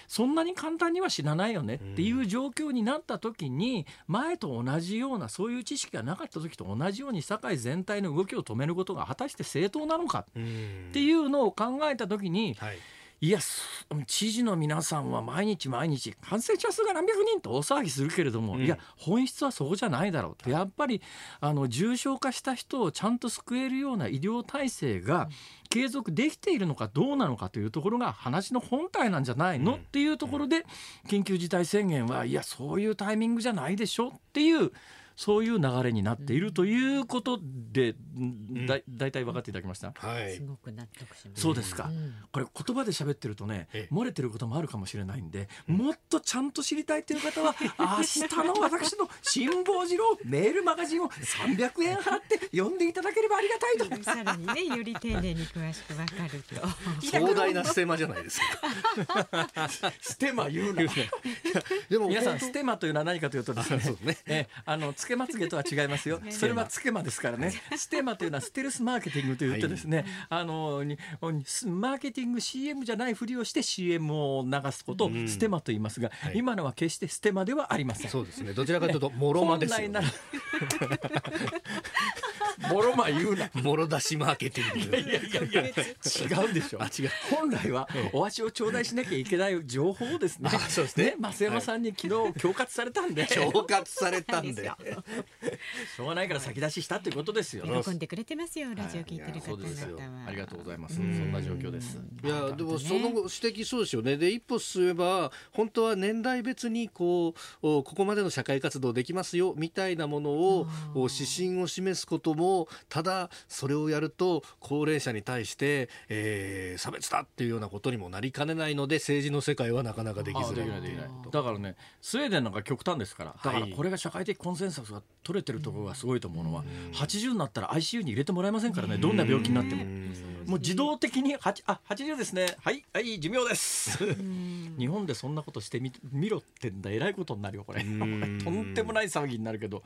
そんなに簡単には死なないよねっていう状況になった時に前と同じようなそういう知識がなかった時と同じように社会全体の動きを止めることが果たして正当なのかうん。っていうのを考えた時にはいいやそ知事の皆さんは毎日毎日感染者数が何百人と大騒ぎするけれども、うん。いや本質はそこじゃないだろうってやっぱりあの重症化した人をちゃんと救えるような医療体制が継続できているのかどうなのかというところが話の本体なんじゃないの、うん。っていうところで緊急事態宣言はいやそういうタイミングじゃないでしょ？っていうそういう流れになっているということで、ん。だ大体分かっていただきました。はい。すごく納得します。そうですか、うん。これ言葉で喋ってるとねええ。漏れてることもあるかもしれないんで、もっとちゃんと知りたいっていう方は 明日の私の辛坊治郎メールマガジンを300円払って読んでいただければありがたいと。さらにねより丁寧に詳しくわかると。壮大なステマじゃないですか。ステマ言うな。でも皆さんステマというのは何かというとですねあのつけまつげとは違いますよ。ね それはつけま。ですからね。ステマというのはステルスマーケティングと言ってですね、あのににマーケティング CM じゃないふりをして CM を流すことをうん。ステマと言いますが、はい。今のは決してステマではありません。そうですね。どちらかというともろまですよ本 来ならもろま言うな。もろ出しマーケティング。いやいやいや。違うでしょ。あ違う。本来はお足を頂戴しなきゃいけない情報をですね。あそうですね。増山さんに昨日恐喝されたんで、し恐喝されたんで。ょうがないから先出ししたということですよ。喜んでくれてますよラジオ聞いてる方そうですよ。々は。ありがとうございます。そんな状況です。いやでもその指摘そうですよね。で一歩進めば本当は年代別にこうおここまでの社会活動できますよみたいなものを指針を示すこともただそれをやると高齢者に対して、えー差別だっていうようなことにもなりかねないので政治の世界はなかなかできあづらいだからねスウェーデンなんか極端ですからだからこれが社会的コンセンサスが取れてるところがすごいと思うのは80になったら ICU に入れてもらえませんからねどんな病気になっても。うん。もう自動的に8あ80ですね。はいはい寿命です。うん。日本でそんなことしてみ見ろってんだ。えらいことになるよこれ。うん。とんでもない騒ぎになるけど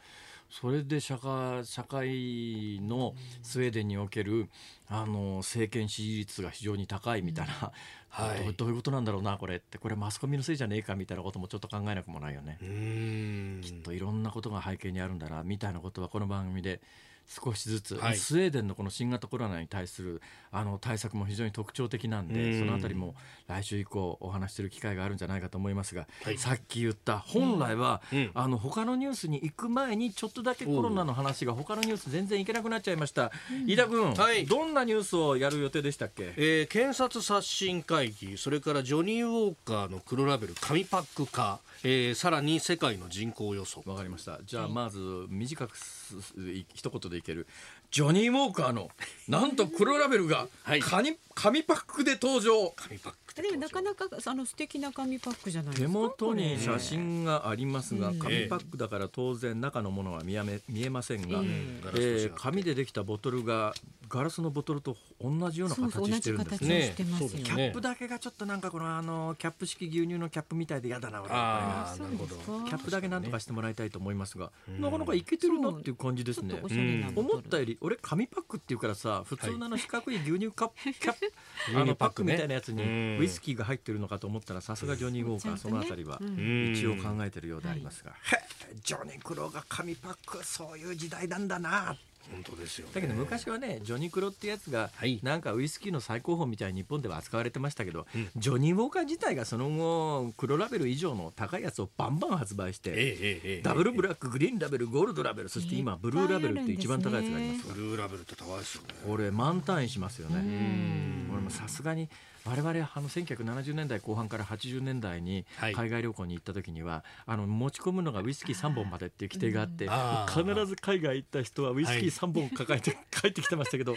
それで社会社会のスウェーデンにおけるあの政権支持率が非常に高いみたいな、はい。どうどういうことなんだろうなこれって。これマスコミのせいじゃねえかみたいなこともちょっと考えなくもないよね。うん。きっといろんなことが背景にあるんだなみたいなことはこの番組で少しずつ、はい。スウェーデンのこの新型コロナに対するあの対策も非常に特徴的なんで、うん。そのあたりも来週以降お話しする機会があるんじゃないかと思いますが、はい。さっき言った本来は、うん。あの他のニュースに行く前にちょっとだけコロナの話が他のニュース全然いけなくなっちゃいました、飯田君、はい。どんなニュースをやる予定でしたっけ？えー検察刷新会議それからジョニー・ウォーカーの黒ラベル紙パック化、えーさらに世界の人口予想わかりました。じゃあまず短く一言でいける。ジョニー・ウォーカーのなんと黒ラベルがはい。紙紙パックで登場。紙パックでもなかなかあの素敵な紙パックじゃないですか。手元に写真がありますがうん紙パックだから当然中のものは見やめ見えませんが、えー紙でできたボトルがガラスのボトルと同じような形してるんですね。キャップだけがちょっとなんかこのあのキャップ式牛乳のキャップみたいで嫌だな俺。あなるほど。キャップだけなんとかしてもらいたいと思いますが、なかなかいけてるなっていう感じですね。思ったより俺紙パックっていうからさ普通のの四角い牛乳カップ、キャあのパックみたいなやつにウイスキーが入ってるのかと思ったらさすがジョニー・ウォーカーその辺りは一応考えてるようでありますが、ジョニー・クローが紙パックそういう時代なんだなって本当ですよ、ね、だけど昔はねジョニー・クロってやつが、はい、なんかウイスキーの最高峰みたいに日本では扱われてましたけど、うん、ジョニー・ウォーカー自体がその後黒ラベル以上の高いやつをバンバン発売して、ええダブルブラックグリーンラベルゴールドラベルそして今ブルーラベルって一番高いやつがあります、ブルーラベルって高いですよね。これ満単位しますよね。俺もさすがに我々あの1970年代後半から80年代に海外旅行に行った時には、はい、あの持ち込むのがウイスキー3本までっていう規定があって、必ず海外行った人はウイスキー3本抱えて 帰ってきてましたけど、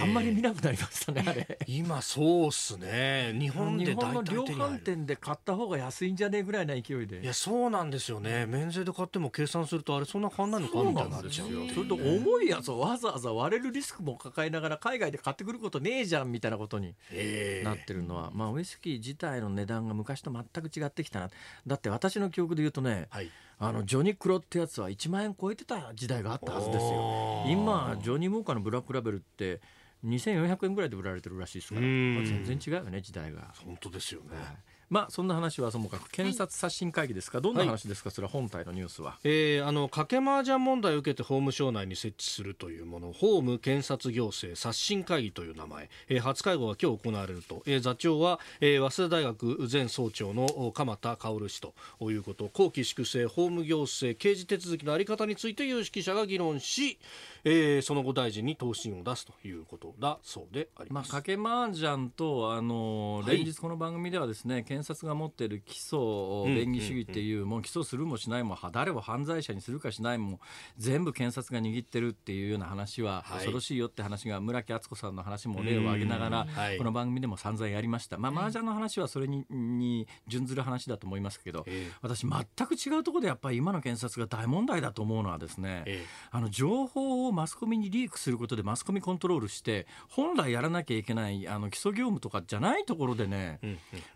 あんまり見なくなりましたねあれ。今そうっすね。日本で日本の量販店で買った方が安いんじゃねえぐらいな勢いで。いやそうなんですよね。免税で買っても計算するとあれそんな変わんないのかみたいになっちゃうそれと重いやつをわざわざ割れるリスクも抱えながら海外で買ってくることねえじゃんみたいなことになってるのはまあウイスキー自体の値段が昔と全く違ってきたな。だって私の記憶で言うとね、はい、あのジョニー・クロってやつは1万円超えてた時代があったはずですよ。今ジョニー・モーカーのブラックラベルって2400円ぐらいで売られてるらしいですから、まあ、全然違うよね時代が。本当ですよね、はいまあそんな話はともかく検察刷新会議ですか、どんな話ですか、それは本体のニュースは？えー、あの賭け麻雀問題を受けて法務省内に設置するというもの、法務検察行政刷新会議という名前、えー、初会合は今日行われると、えー、座長は、えー、早稲田大学前総長の鎌田薫氏ということ、後期粛正、法務行政、刑事手続きの在り方について有識者が議論し、えー、その後大臣に答申を出すということだそうであります。まあ、賭け麻雀とあの連日この番組ではですね、はい、検察が持っている起訴便宜主義っていう,、もう起訴するもしないも誰を犯罪者にするかしないも全部検察が握ってるっていうような話は、恐ろしいよって話が村木敦子さんの話も例を挙げながら、この番組でも散々やりました。まあ麻雀の話はそれにに準ずる話だと思いますけど、私全く違うところでやっぱり今の検察が大問題だと思うのはですね、あの情報をマスコミにリークすることでマスコミコントロールして本来やらなきゃいけないあの基礎業務とかじゃないところでね、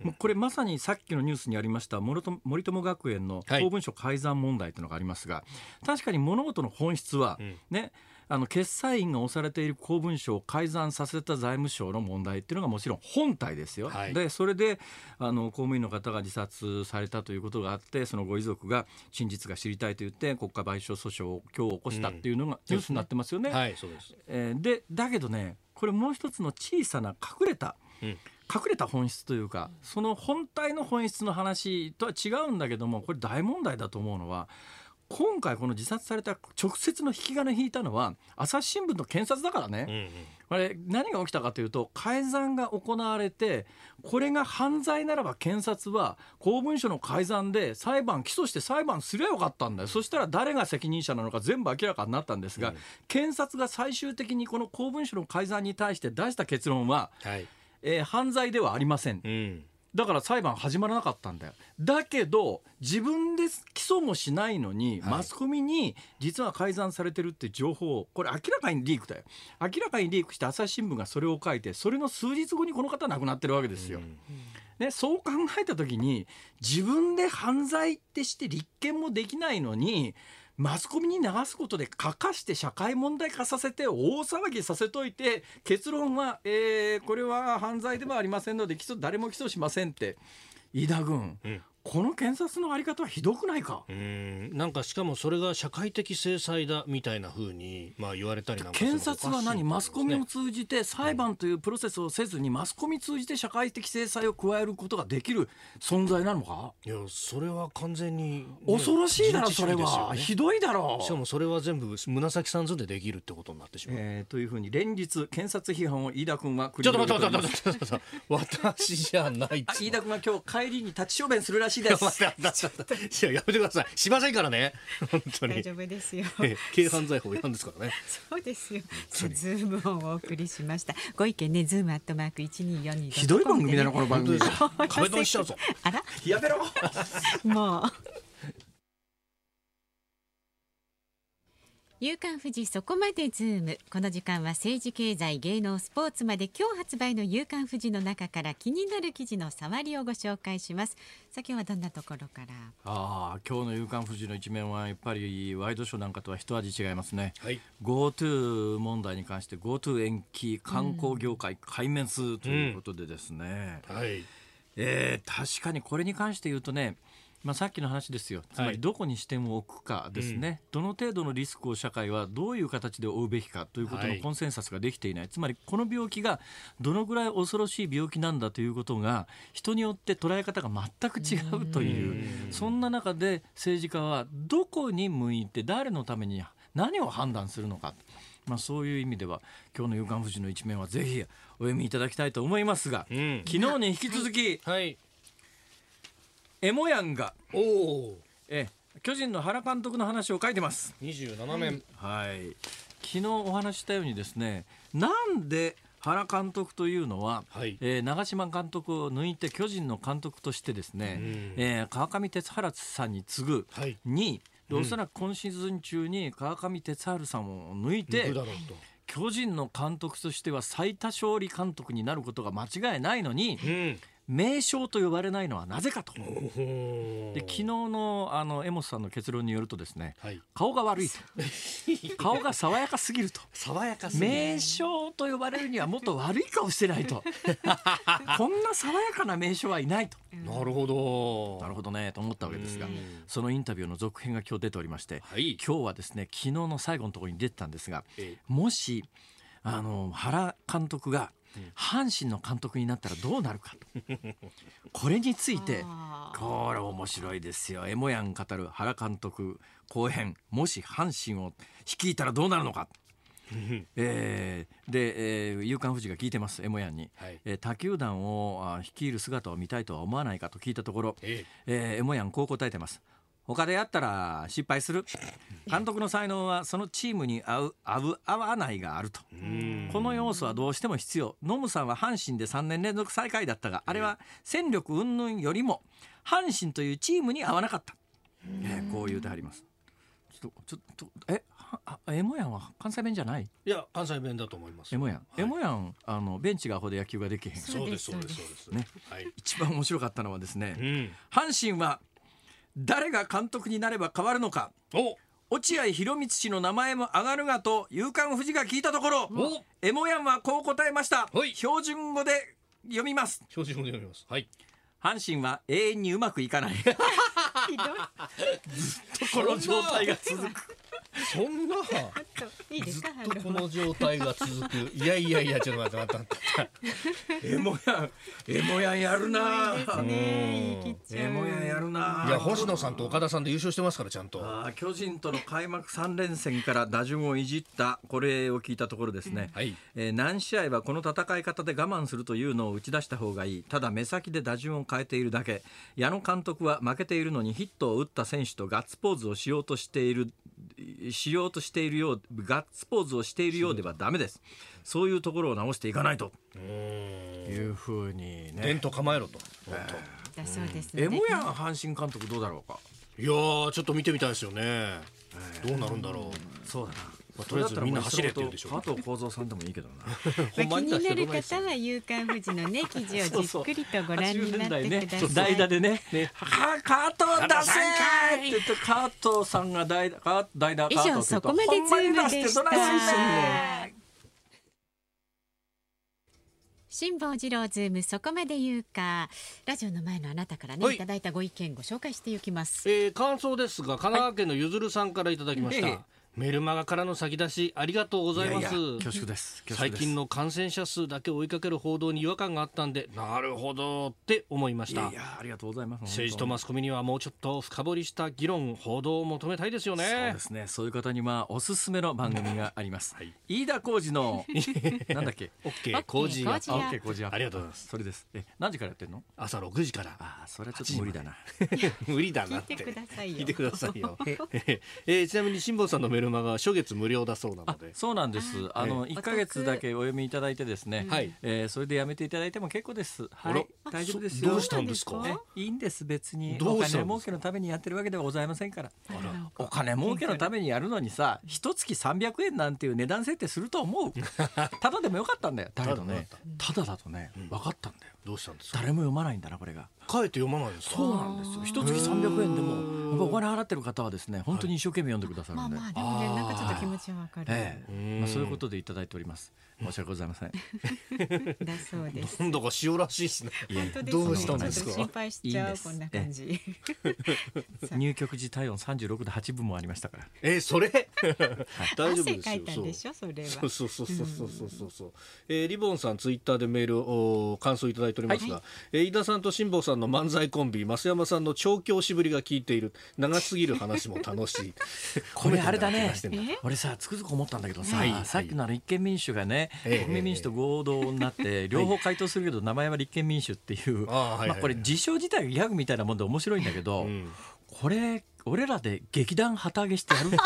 もうこれまさにさっきのニュースにありました森友学園の公文書改ざん問題というのがありますが、はい、確かに物事の本質は、ね、あの決裁員が押されている公文書を改ざんさせた財務省の問題っていうのがもちろん本体ですよ。はい、でそれであの公務員の方が自殺されたということがあってそのご遺族が真実が知りたいと言って国家賠償訴訟を今日起こしたっていうのがニュースになってますよね。はいそうですえー、でだけどねこれもう一つの小さな隠れた、うん隠れた本質というかその本体の本質の話とは違うんだけどもこれ大問題だと思うのは今回この自殺された直接の引き金引いたのは朝日新聞の検察だからね、うんうん、あれ何が起きたかというと改ざんが行われてこれが犯罪ならば検察は公文書の改ざんで裁判起訴して裁判すればよかったんだよ。そしたら誰が責任者なのか全部明らかになったんですが、うん、検察が最終的にこの公文書の改ざんに対して出した結論は、はい、えー、犯罪ではありません、うんだから裁判始まらなかったんだよ。だけど自分で起訴もしないのに、マスコミに実は改ざんされてるって情報をこれ明らかにリークだよ明らかにリークして朝日新聞がそれを書いてそれの数日後にこの方亡くなってるわけですよ。うんね、そう考えた時に自分で犯罪ってして立件もできないのにマスコミに流すことで書かして社会問題化させて大騒ぎさせといて結論は、えー、これは犯罪ではありませんので起訴誰も起訴しませんって。飯田君、うん、この検察のあり方はひどくないか？うん。なんかしかもそれが社会的制裁だみたいなふうにまあ言われたりなんか検察は何？マスコミを通じて裁判というプロセスをせずに、マスコミ通じて社会的制裁を加えることができる存在なのか？いやそれは完全に、ね、恐ろしいだろそれは、ひどいだろ。うしかもそれは全部紫さんずでできるってことになってしまう、えー、というふうに連日検察批判を飯田君はちょっと待って待って待って私じゃない飯田君は今日帰りに立ち小便するらしいです。いややめてください。しませんからね。本当に。大丈夫ですよ、え軽犯罪法違反ですからね。そうですよ。ズームをお送りしました。ご意見ねズームアットマーク一二四二ひどい番組だなこの番組。壁ドンしちゃうぞ。あら？やめろ。もう夕刊富士そこまでズーム。この時間は政治経済芸能スポーツまで今日発売の夕刊富士の中から気になる記事の触りをご紹介します。さあ今日はどんなところから？ああ今日の夕刊富士の一面はやっぱりワイドショーなんかとは一味違いますね、はい。GoTo 問題に関して GoTo 延期観光業界壊滅ということでですね、はい。えー確かにこれに関して言うとねまあ、さっきの話ですよ。つまりどこに視点を置くかですね、どの程度のリスクを社会はどういう形で負うべきかということはい。のコンセンサスができていない、つまりこの病気がどのぐらい恐ろしい病気なんだということが人によって捉え方が全く違うというそんな中で政治家はどこに向いて誰のために何を判断するのか。まあ、そういう意味では今日の「夕刊富士」の一面はぜひお読みいただきたいと思いますが、うん。昨日に引き続き、はいエモヤンがおおえ巨人の原監督の話を書いてます。27面。はい。昨日お話ししたようにですね、なんで原監督というのは、はい。えー長嶋監督を抜いて巨人の監督としてですね、うん。えー川上哲治さんに次ぐはい。2位、でうんおそらく今シーズン中に川上哲治さんを抜いてうと。巨人の監督としては最多勝利監督になることが間違いないのにうん名将と呼ばれないのはなぜかと。でで昨日のあの江本さんの結論によるとですねはい。顔が悪いと。顔が爽やかすぎると。爽やか名将と呼ばれるにはもっと悪い顔してないと。こんな爽やかな名将はいないと。なるほど。なるほどねと思ったわけですがうん。そのインタビューの続編が今日出ておりましてはい。今日はですね昨日の最後のところに出てたんですがえ。もしあの原監督が阪神の監督になったらどうなるかと。これについてこれ面白いですよ。エモヤン語る原監督後編。もし阪神を率いたらどうなるのか、えーで、えー、夕刊富士が聞いてますエモヤンに、はい。えー他球団をあ率いる姿を見たいとは思わないかと聞いたところ、え。えーエモヤンこう答えてます他でやったら失敗する。監督の才能はそのチームに合う合う合わないがあると。うん。この要素はどうしても必要。ノムさんは阪神で3年連続最下位だったがあれは戦力云々よりも阪神というチームに合わなかった、えーこう言うてあります。ちょっとちょっとえはあエモヤンは関西弁じゃない？いや関西弁だと思いますエモヤン、はい。エモヤンあのベンチがアホで野球ができへん。そうですそうですそうですねはい一番面白かったのはですねうん阪神は誰が監督になれば変わるのか。お。落合博満氏の名前も上がるがと夕刊富士が聞いたところお。エモヤンはこう答えました。はい。標準語で読みます。表示を読みます。はい。阪神は永遠にうまくいかない。ひどい。この状態が続くそんな。いいですか？ずっとこの状態が続く。いやいやいやちょっと待って待って待って。エモヤンエモヤンやるな。エモヤンやるな。いや星野さんと岡田さんで優勝してますからちゃんと。巨人との開幕3連戦から打順をいじったこれを聞いたところですね、はい。えー何試合はこの戦い方で我慢するというのを打ち出した方がいい。ただ目先で打順を変えているだけ。矢野監督は負けているのにヒットを打った選手とガッツポーズをしようとしているしようとしているようガッツポーズをしているようではダメです。そういうところを直していかないと。いうふうにね。伝統構えろと。本だそうですね。エモヤン阪神監督どうだろうか？当いやーちょっと見てみたいですよね。どうなるんだろう。そうだな、まあとりあえずみんな走れって言うでしょう加藤幸三さんでもいいけどな。まあ、気になる方は夕刊富士のね 記事をじっくりとご覧になってください。代打でね「は加藤出せ!」って言って加藤さんが代打か代打以加藤って言うと上そこまでズームでほんまに出した。辛坊治郎ズームそこまで言うかラジオの前のあなたからね、はいい、ただいたご意見ご紹介していきます。えー、感想ですが神奈川県のゆずるさんからいただきました、ええメルマガからの先出しありがとうございます。いやいや恐縮です。最近の感染者数だけ追いかける報道に違和感があったんでなるほどって思いました。いやいやありがとうございます政治と本マスコミにはもうちょっと深掘りした議論報道を求めたいですよ当にそうねですね。そういう方にはおすすめの番組があります、はい。飯田浩二の なんだっけ？OK 工事が。OK あ OK 工事ありがとうございます。それです。え何時からやってんの？朝6時から。ああそれはちょっと無理だな。無理だなって。聞いてくださいよ。聞いてくださいよ。えーちなみに辛坊さんのメールメルマガは初月無料だそうなので。そうなんです。あのええ1か月だけお読みいただいてですね、はい。えーそれでやめていただいても結構です。はい。大丈夫ですよ。どうしたんですか？いいんです別に。どお金儲けのためにやってるわけではございませんから。お金儲けのためにやるのにさ一月300円なんていう値段設定すると思う。ただでもよかったんだよ。だけどねただだとね。分かったんだよどうしたんですか？誰も読まないんだなこれがかえって読まないんですか？そうなんですよ。一月300円でもお金払ってる方はですね本当に一生懸命読んでくださるんで、まあまあでもねなんかちょっと気持ちはわかる、ええ。うんまあ、そういうことでいただいております申し訳ございません。だそうです。なんだか塩らしいですね。どうしたんですか？心配しちゃうこんな感じ。入局時体温三十六度八分もありましたから。えそれ、大丈夫ですよ。そうそうそうそうそうそうそう。えリボンさんツイッターでメールを感想いただいておりますが、え飯田さんと辛坊さんの漫才コンビ増山さんの調教しぶりが効いている長すぎる話も楽しい。これあれだね。俺さつくづく思ったんだけどさ、さっきのあの立憲民主がね。ええ。国民民主と合同になって両方回答するけど名前は立憲民主っていう、まあ、これ自称自体がギャグみたいなもんで面白いんだけど、うん。これ俺らで劇団旗揚げしてやる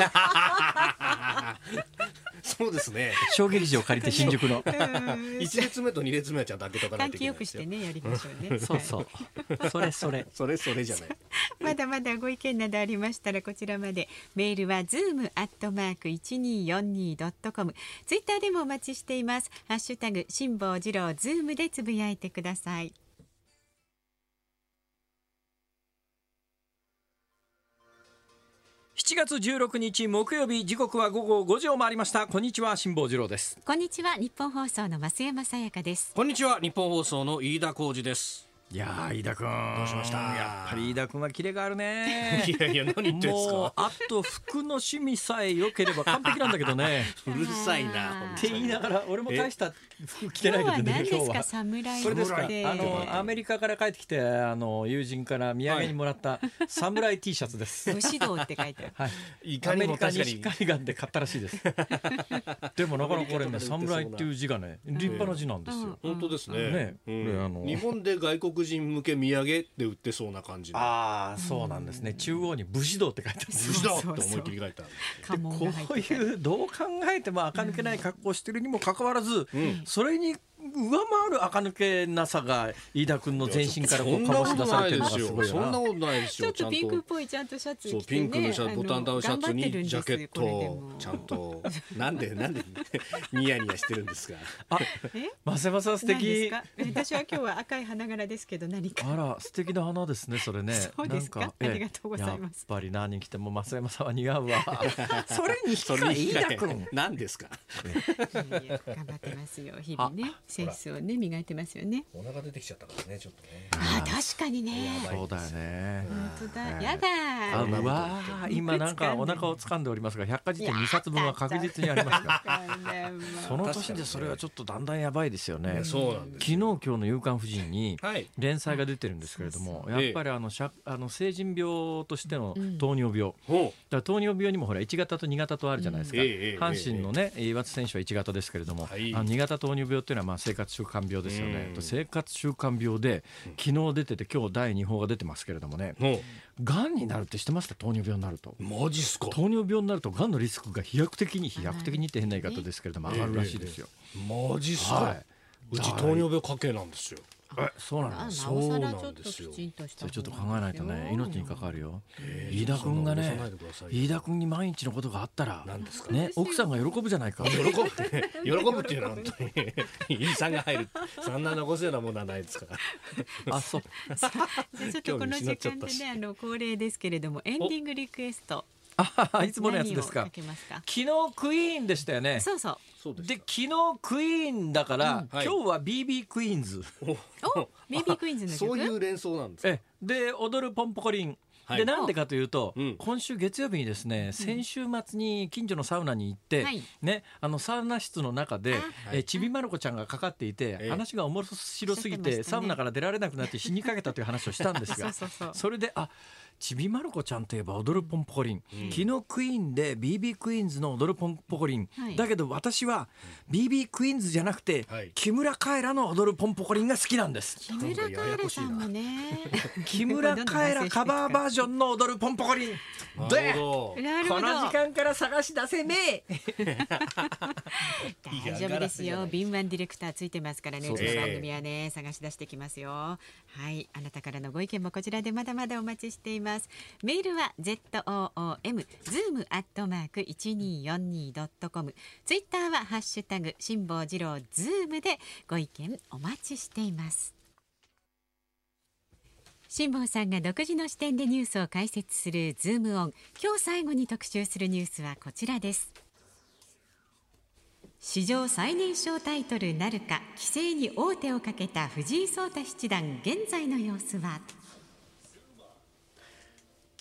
そうですね。小劇場借りて新宿の。一列目と二列目はちゃんと開けとかない換気よくといけないですよ。してねやりましょうね。そうそう。それそれ。それそれじゃない。まだまだご意見などありましたらこちらまで。メールはズームアットマーク一二四二ドットコムツイッターでもお待ちしています。ハッシュタグ辛坊治郎ズームでつぶやいてください7月16日木曜日時刻は午後5時を回りました。こんにちは辛坊治郎です。こんにちは日本放送の増山さやかです。こんにちは日本放送の飯田浩二ですいやー飯田君。どうしました？やっぱり飯田君はキレがあるね。いやいや何言ってんですもうかあと服の趣味さえ良ければ 完璧なんだけどね。うるさいなって言いながら俺も大した服着てないけどね今日は何ですか？今日は。侍これですか？であのアメリカから帰ってきてあの友人から土産にもらったサムライ T シャツです。武士道って書いてある。はい、いかにアメリカも確かに西海岸で買ったらしいです。でもなかなかこれね、サムライっていう字がね、立派な字なんですよ。本当ですね。ね。あの日本で外国人向け土産で売ってそうな感じの。ああ、そうなんですね。中央に武士道って書いてある。んです武士道って思いっきり書いてある。こういうどう考えても垢抜けない格好をしてるにもかかわらず、ん。それに上回る垢抜けなさが飯田君の全身からこう醸し出されてるのがすごい。そんなことないですちょっよちゃんと。ピンクっとぽいちゃんとシャツ着てねピンクのシャツボタンダウンシャツにジャケットもちゃんとなんでなんでニヤニヤしてるんですか？あ、え？マセマさん素敵。か？私は今日は赤い花柄ですけど何か。あら素敵な花ですねそれね。そうですか？ありがとうございます。やっぱり何着ても増山さんは似合うわ。それに引か飯田君。何ですか？頑張ってますよ日々ねセンスをね磨いてますよね。お腹出てきちゃったからねちょっとね。あ確かにね。そうだよね。本当だ。やだ。あうわー今なんかお腹を掴んでおりますが百科事典2冊分は確実にありますがその年でそれはちょっとだんだんやばいですよね。そうなんです昨日今日の「夕刊婦人」にはい。連載が出てるんですけれどもやっぱりあのしゃあの成人病としてのうん。糖尿病、ほだ糖尿病にもほら1型と2型とあるじゃないですか、阪神のね岩津選手は1型ですけれども、はい。あの2型糖尿病っていうのはまあ生活習慣病ですよね。うん。生活習慣病で昨日出てて今日第2報が出てますけれどもね。がんになるって知ってました？糖尿病になると。うマジっすか？糖尿病になるとがんのリスクが飛躍的に飛躍的にって変な言い方ですけれども上がるらしいですよ、マジっすか、はい。うち糖尿病家系なんですよえそうなあのなおさらちょっときちんとしたちょっと考えないとね命に関わるよ。えー飯田君がね飯田君に毎日のことがあったら何ですかね奥さんが喜ぶじゃないか。喜ぶって喜ぶっていうのは本当に。飯さんが入るそんな残すようなものはないですから。あそう。ちょっとこの時間でねあの恒例ですけれどもエンディングリクエスト。あいつものやつですか。何をかけますか？昨日クイーンでしたよね。そうそうそうですで昨日クイーンだから、はい。今日は BB クイーンズ。お BB クイーンズの曲そういう連想なんですで踊るポンポコリン。はい。でなんでかというと、うん。今週月曜日にですね先週末に近所のサウナに行って、はい。ね、あのサウナ室の中で、あえちびまる子ちゃんがかかっていて、ええ。話が面白すぎて、ね。サウナから出られなくなって死にかけたという話をしたんですが そうそうそう。それであちびまる子ちゃんといえば踊るポンポコリン、昨日クイーンで BB クイーンズの踊るポンポコリン、はい。だけど私は BB クイーンズじゃなくて、はい。木村カエラの踊るポンポコリンが好きなんです。木村カエラさんもね。木村カエラカバーバージョンの踊るポンポコリン。なで。この時間から探し出せめ 大丈夫ですよ。敏腕ディレクターついてますからね。うちの番組はね、探し出してきますよ。はい、あなたからのご意見もこちらでまだまだお待ちしています。メールは z o o m zoom アットマーク一二四二ドットコム。ツイッターはハッシュタグ辛坊治郎ズームでご意見お待ちしています。辛坊さんが独自の視点でニュースを解説するズームオン。今日最後に特集するニュースはこちらです。史上最年少タイトルなるか棋聖に王手をかけた藤井聡太七段現在の様子は？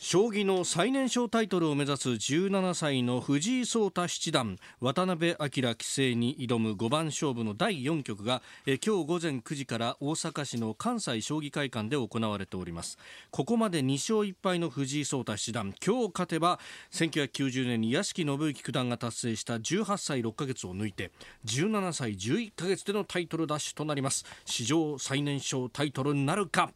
将棋の最年少タイトルを目指す17歳の藤井聡太七段渡辺明棋聖に挑む5番勝負の第4局がえ今日午前9時から大阪市の関西将棋会館で行われております。ここまで2勝1敗の藤井聡太七段今日勝てば1990年に屋敷信之九段が達成した18歳6ヶ月を抜いて17歳11ヶ月でのタイトルダッシュとなります。史上最年少タイトルなるか。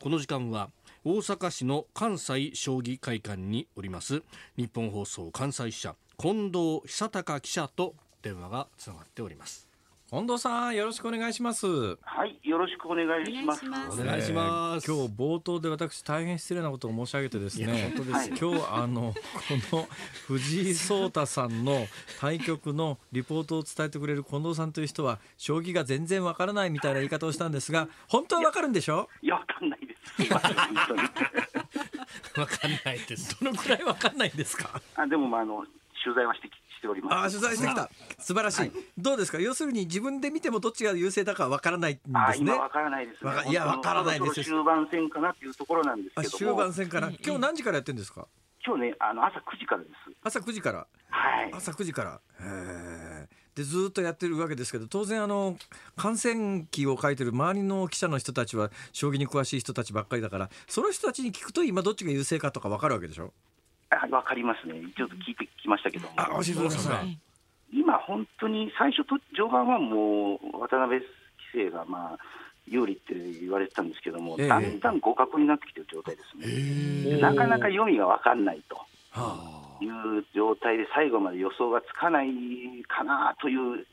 この時間は大阪市の関西将棋会館におります。日本放送関西支社近藤久隆記者と電話がつながっております。近藤さんよろしくお願いします。はい、よろしくお願いします。お願いします。えー今日冒頭で私大変失礼なことを申し上げてですね本当です今日あのこの藤井聡太さんの対局のリポートを伝えてくれる近藤さんという人は将棋が全然わからないみたいな言い方をしたんですが本当はわかるんでしょ？いや、わかんないわかんないです。どのくらいわかんないんですか？あ、でも、まあ、あの、取材はしてき、しております。ああ取材してきた。素晴らしい、どうですか？要するに自分で見てもどっちが優勢だかわからないんであ、すね。今わからないですね。わかいやわからないです。終盤戦かなっていうところなんですあけども。終盤戦から今日何時からやってるんですか？今日ね、あの、朝9時からです。朝9時から。はい。朝9時から。へえでずーっとやってるわけですけど当然あの観戦記を書いてる周りの記者の人たちは将棋に詳しい人たちばっかりだからその人たちに聞くと今どっちが優勢かとか分かるわけでしょ？あわかりますね。ちょっと聞いてきましたけども。あ教えてください。今、本当に最初と序盤はもう渡辺棋聖がまあ有利って言われてたんですけども、ええ。だんだん互角になってきてる状態ですね。なかなか読みが分かんないと。はいう状態で最後まで予想がつかないかなという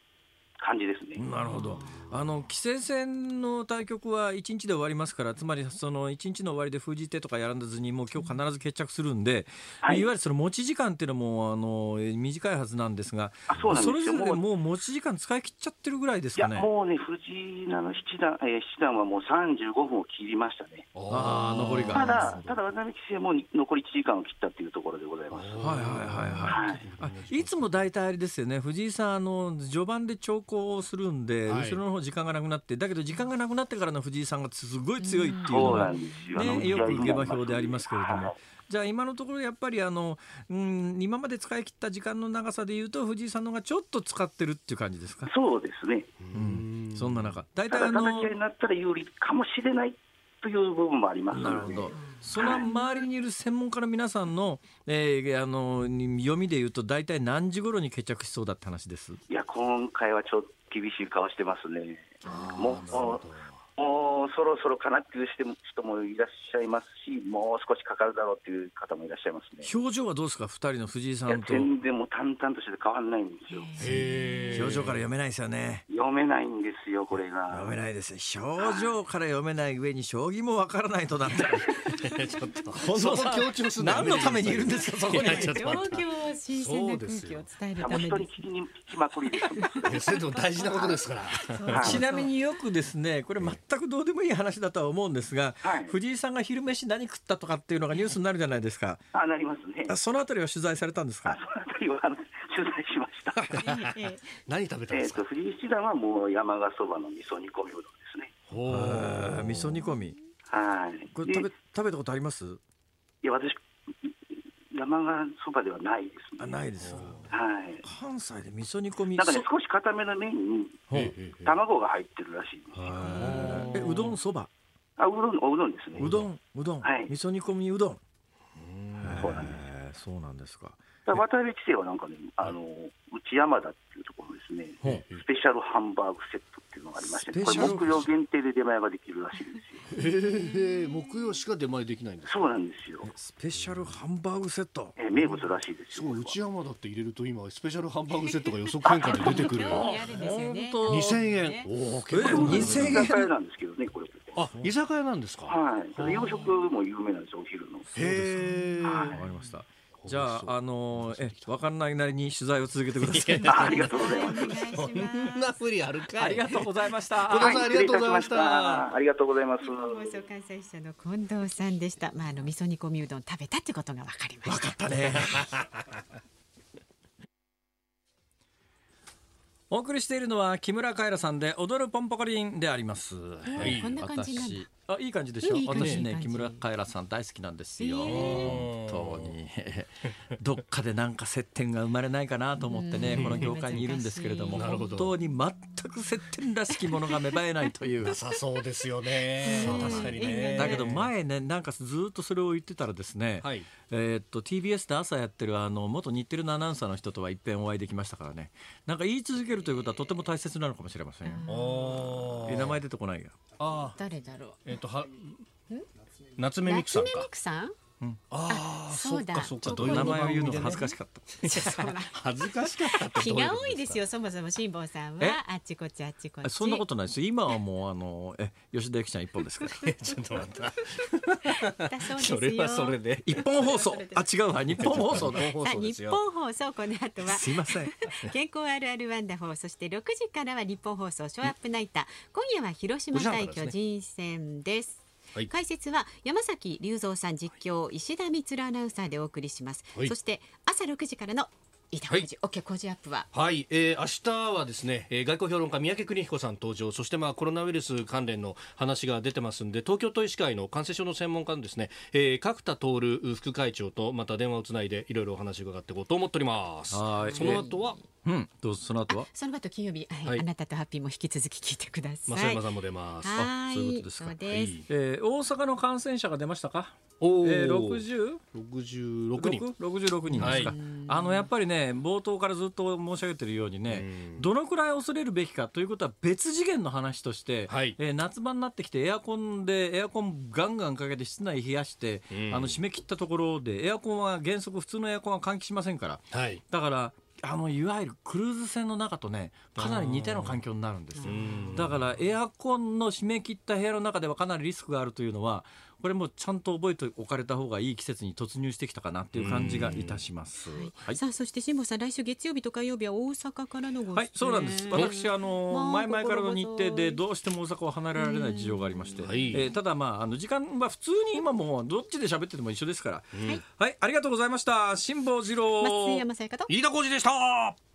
感じですね。なるほどあの棋聖戦の対局は1日で終わりますからつまりその1日の終わりで封じ手とかやらずにもう今日必ず決着するんで、はいい、わゆるその持ち時間っていうのもあの短いはずなんですがあそうなんですよれぞれでもうもう持ち時間使い切っちゃってるぐらいですいやかね。もうね、藤井の七段,、えー七段はもう35分を切りましたね。あー残りがただ、ただ渡辺棋聖も残り1時間を切ったというところでございます。はいはいはいはい。はいつも大体あれですよね藤井さんあの序盤で長考をするんで、はい後ろの方時間がなくなってだけど時間がなくなってからの藤井さんがすごい強いっていうのが、ね、よく下馬評でありますけれども。はいじゃあ今のところやっぱりあの、うん、今まで使い切った時間の長さでいうと藤井さんの方がちょっと使ってるっていう感じですか、そうですね。うん、そんな中大体あの叩き合いになったら有利かもしれないという部分もあります。なるほど。その周りにいる専門家の皆さんの,、えーあの読みで言うと大体何時頃に決着しそうだって話です？いや、今回はちょっと厳しい顔してますね。もうもうそろそろかなっていう人もいらっしゃいますし、もう少しかかるだろうっていう方もいらっしゃいますね。表情はどうですか？二人の藤井さいやんと全然もう淡々としてて変わんないんですよ。表情から読めないですよね。読めないんですよ、これが。読めないですよ表情から読めない上に将棋もわからないとなった。ら ちょっと。強調する何のためにいるんですか？そこに。状況新鮮な空気を伝えるもうために人に聞きに聞きまくりです。それでも大事なことですから。はいちなみによくですねこれ全くどうでもいい話だとは思うんですが、はい藤井さんが昼飯何食ったとかっていうのがニュースになるじゃないですかあ、なりますね。あそのあたりは取材されたんですあかそのあたりは取材しました。ええ何食べたんえっですか？と藤井七段はもう山賀そばの味噌煮込みうどんですね。ほえうー味噌煮込みはい。でこれ食べ食べたことあります？いや私山賀そばではないですね。あないですはい。関西で味噌煮込みなんかねそ少し固めの麺に卵が入ってるらしいんですえうどんそば？あうどんおうどんですね。うどんうどん、はい味噌煮込みうどんそうなんです。そうなんですか。渡辺規制はなんかね、あの内山田っていうところですね、スペシャルハンバーグセットっていうのがありまして、ね、これ、木曜限定で出前ができるらしいですよ。へえ、木曜しか出前できないんですそうなんですよ。スペシャルハンバーグセット。え名物らしいですよ。内山田って入れると、今、スペシャルハンバーグセットが予測変化で出てくる。二千円。おお、結構二千円。居酒屋なんですけどね、これ。あ、居酒屋なんですか？はい。洋食も有名なんですお昼の。へえ。わかりました。じゃあ、あのー、え、わかんないなりに取材を続けてください。ありがとうございます。そんなふりあるかありがとうございました。はい、ありがとうございました。ありがとうございます。放送関西社の近藤さんでした。まあ、あの味噌煮込みうどん食べたってことがわかりました。わかったね。お送りしているのは木村カエラさんで踊るポンポコリンであります。はい、こんな感じなんだ。あいい感じでしょ、う私ね木村カエラさん大好きなんですよ、本当に。どっかでなんか接点が生まれないかなと思ってねこの業界にいるんですけれども 本当に全く接点らしきものが芽生えないという。なさそうですよね。確かにね。だけど前ねなんかずっとそれを言ってたらですね、はい、えー、っと TBS で朝やってるあの元日テレのアナウンサーの人とはいっぺんお会いできましたからね。なんか言い続けるということはとても大切なのかもしれませんよ。名前出てこないよあ誰だろう。えっ、とは夏目みくさんか。夏目みくさん？うん、ああそうだ。そっか。名前を言うのが恥ずかしかった。恥ずかしかった気が多いですよそもそも辛坊さんは。あっちこっちあっちこっち。そんなことないです。今はもうあのえ吉田由紀ちゃん一本ですから。ちょっと待ったそれはそれで。一本放送。あ違うわ。日本放送だ日本放送この後は。すいません。健康あるあるワンダホーそして六時からは日本放送ショーアップナイター。今夜は広島対巨人戦ですはい、解説は山崎隆三さん実況石田光アナウンサーでお送りします、はい、そして朝6時からの飯田浩司、はい、工事アップは？はい、えー、明日はですね、えー、外交評論家三宅邦彦さん登場。そしてまあコロナウイルス関連の話が出てますんで東京都医師会の感染症の専門家のですね、えー、角田徹副会長とまた電話をつないでいろいろお話を伺っていこうと思っております。はい。その後は、うん、どうぞその後は？その後金曜日、はい、はい、あなたとハッピーも引き続き聞いてください。増山さんも出ます。あそういうことですか。そうです、えー、大阪の感染者が出ましたか？おえー、60? 66人。66人ですか、はい、あのやっぱりね冒頭からずっと申し上げているようにね、どのくらい恐れるべきかということは別次元の話として、はい、えー、夏場になってきてエアコンでエアコンガンガンかけて室内冷やして、あの締め切ったところでエアコンは原則普通のエアコンは換気しませんから、はい、だからあのいわゆるクルーズ船の中とねかなり似たような環境になるんですよ。だからエアコンの締め切った部屋の中ではかなりリスクがあるというのはこれもちゃんと覚えておかれた方がいい季節に突入してきたかなっていう感じがいたします。はいはい、さあそして辛坊さん来週月曜日と火曜日は大阪からのごはいそうなんです。私あの、前々からの日程でどうしても大阪を離れられない事情がありまして、えー、ただまああの時間は普通に今もどっちで喋ってても一緒ですから、はい、はい、ありがとうございました。辛坊治郎、松山さやかと。飯田浩二でした。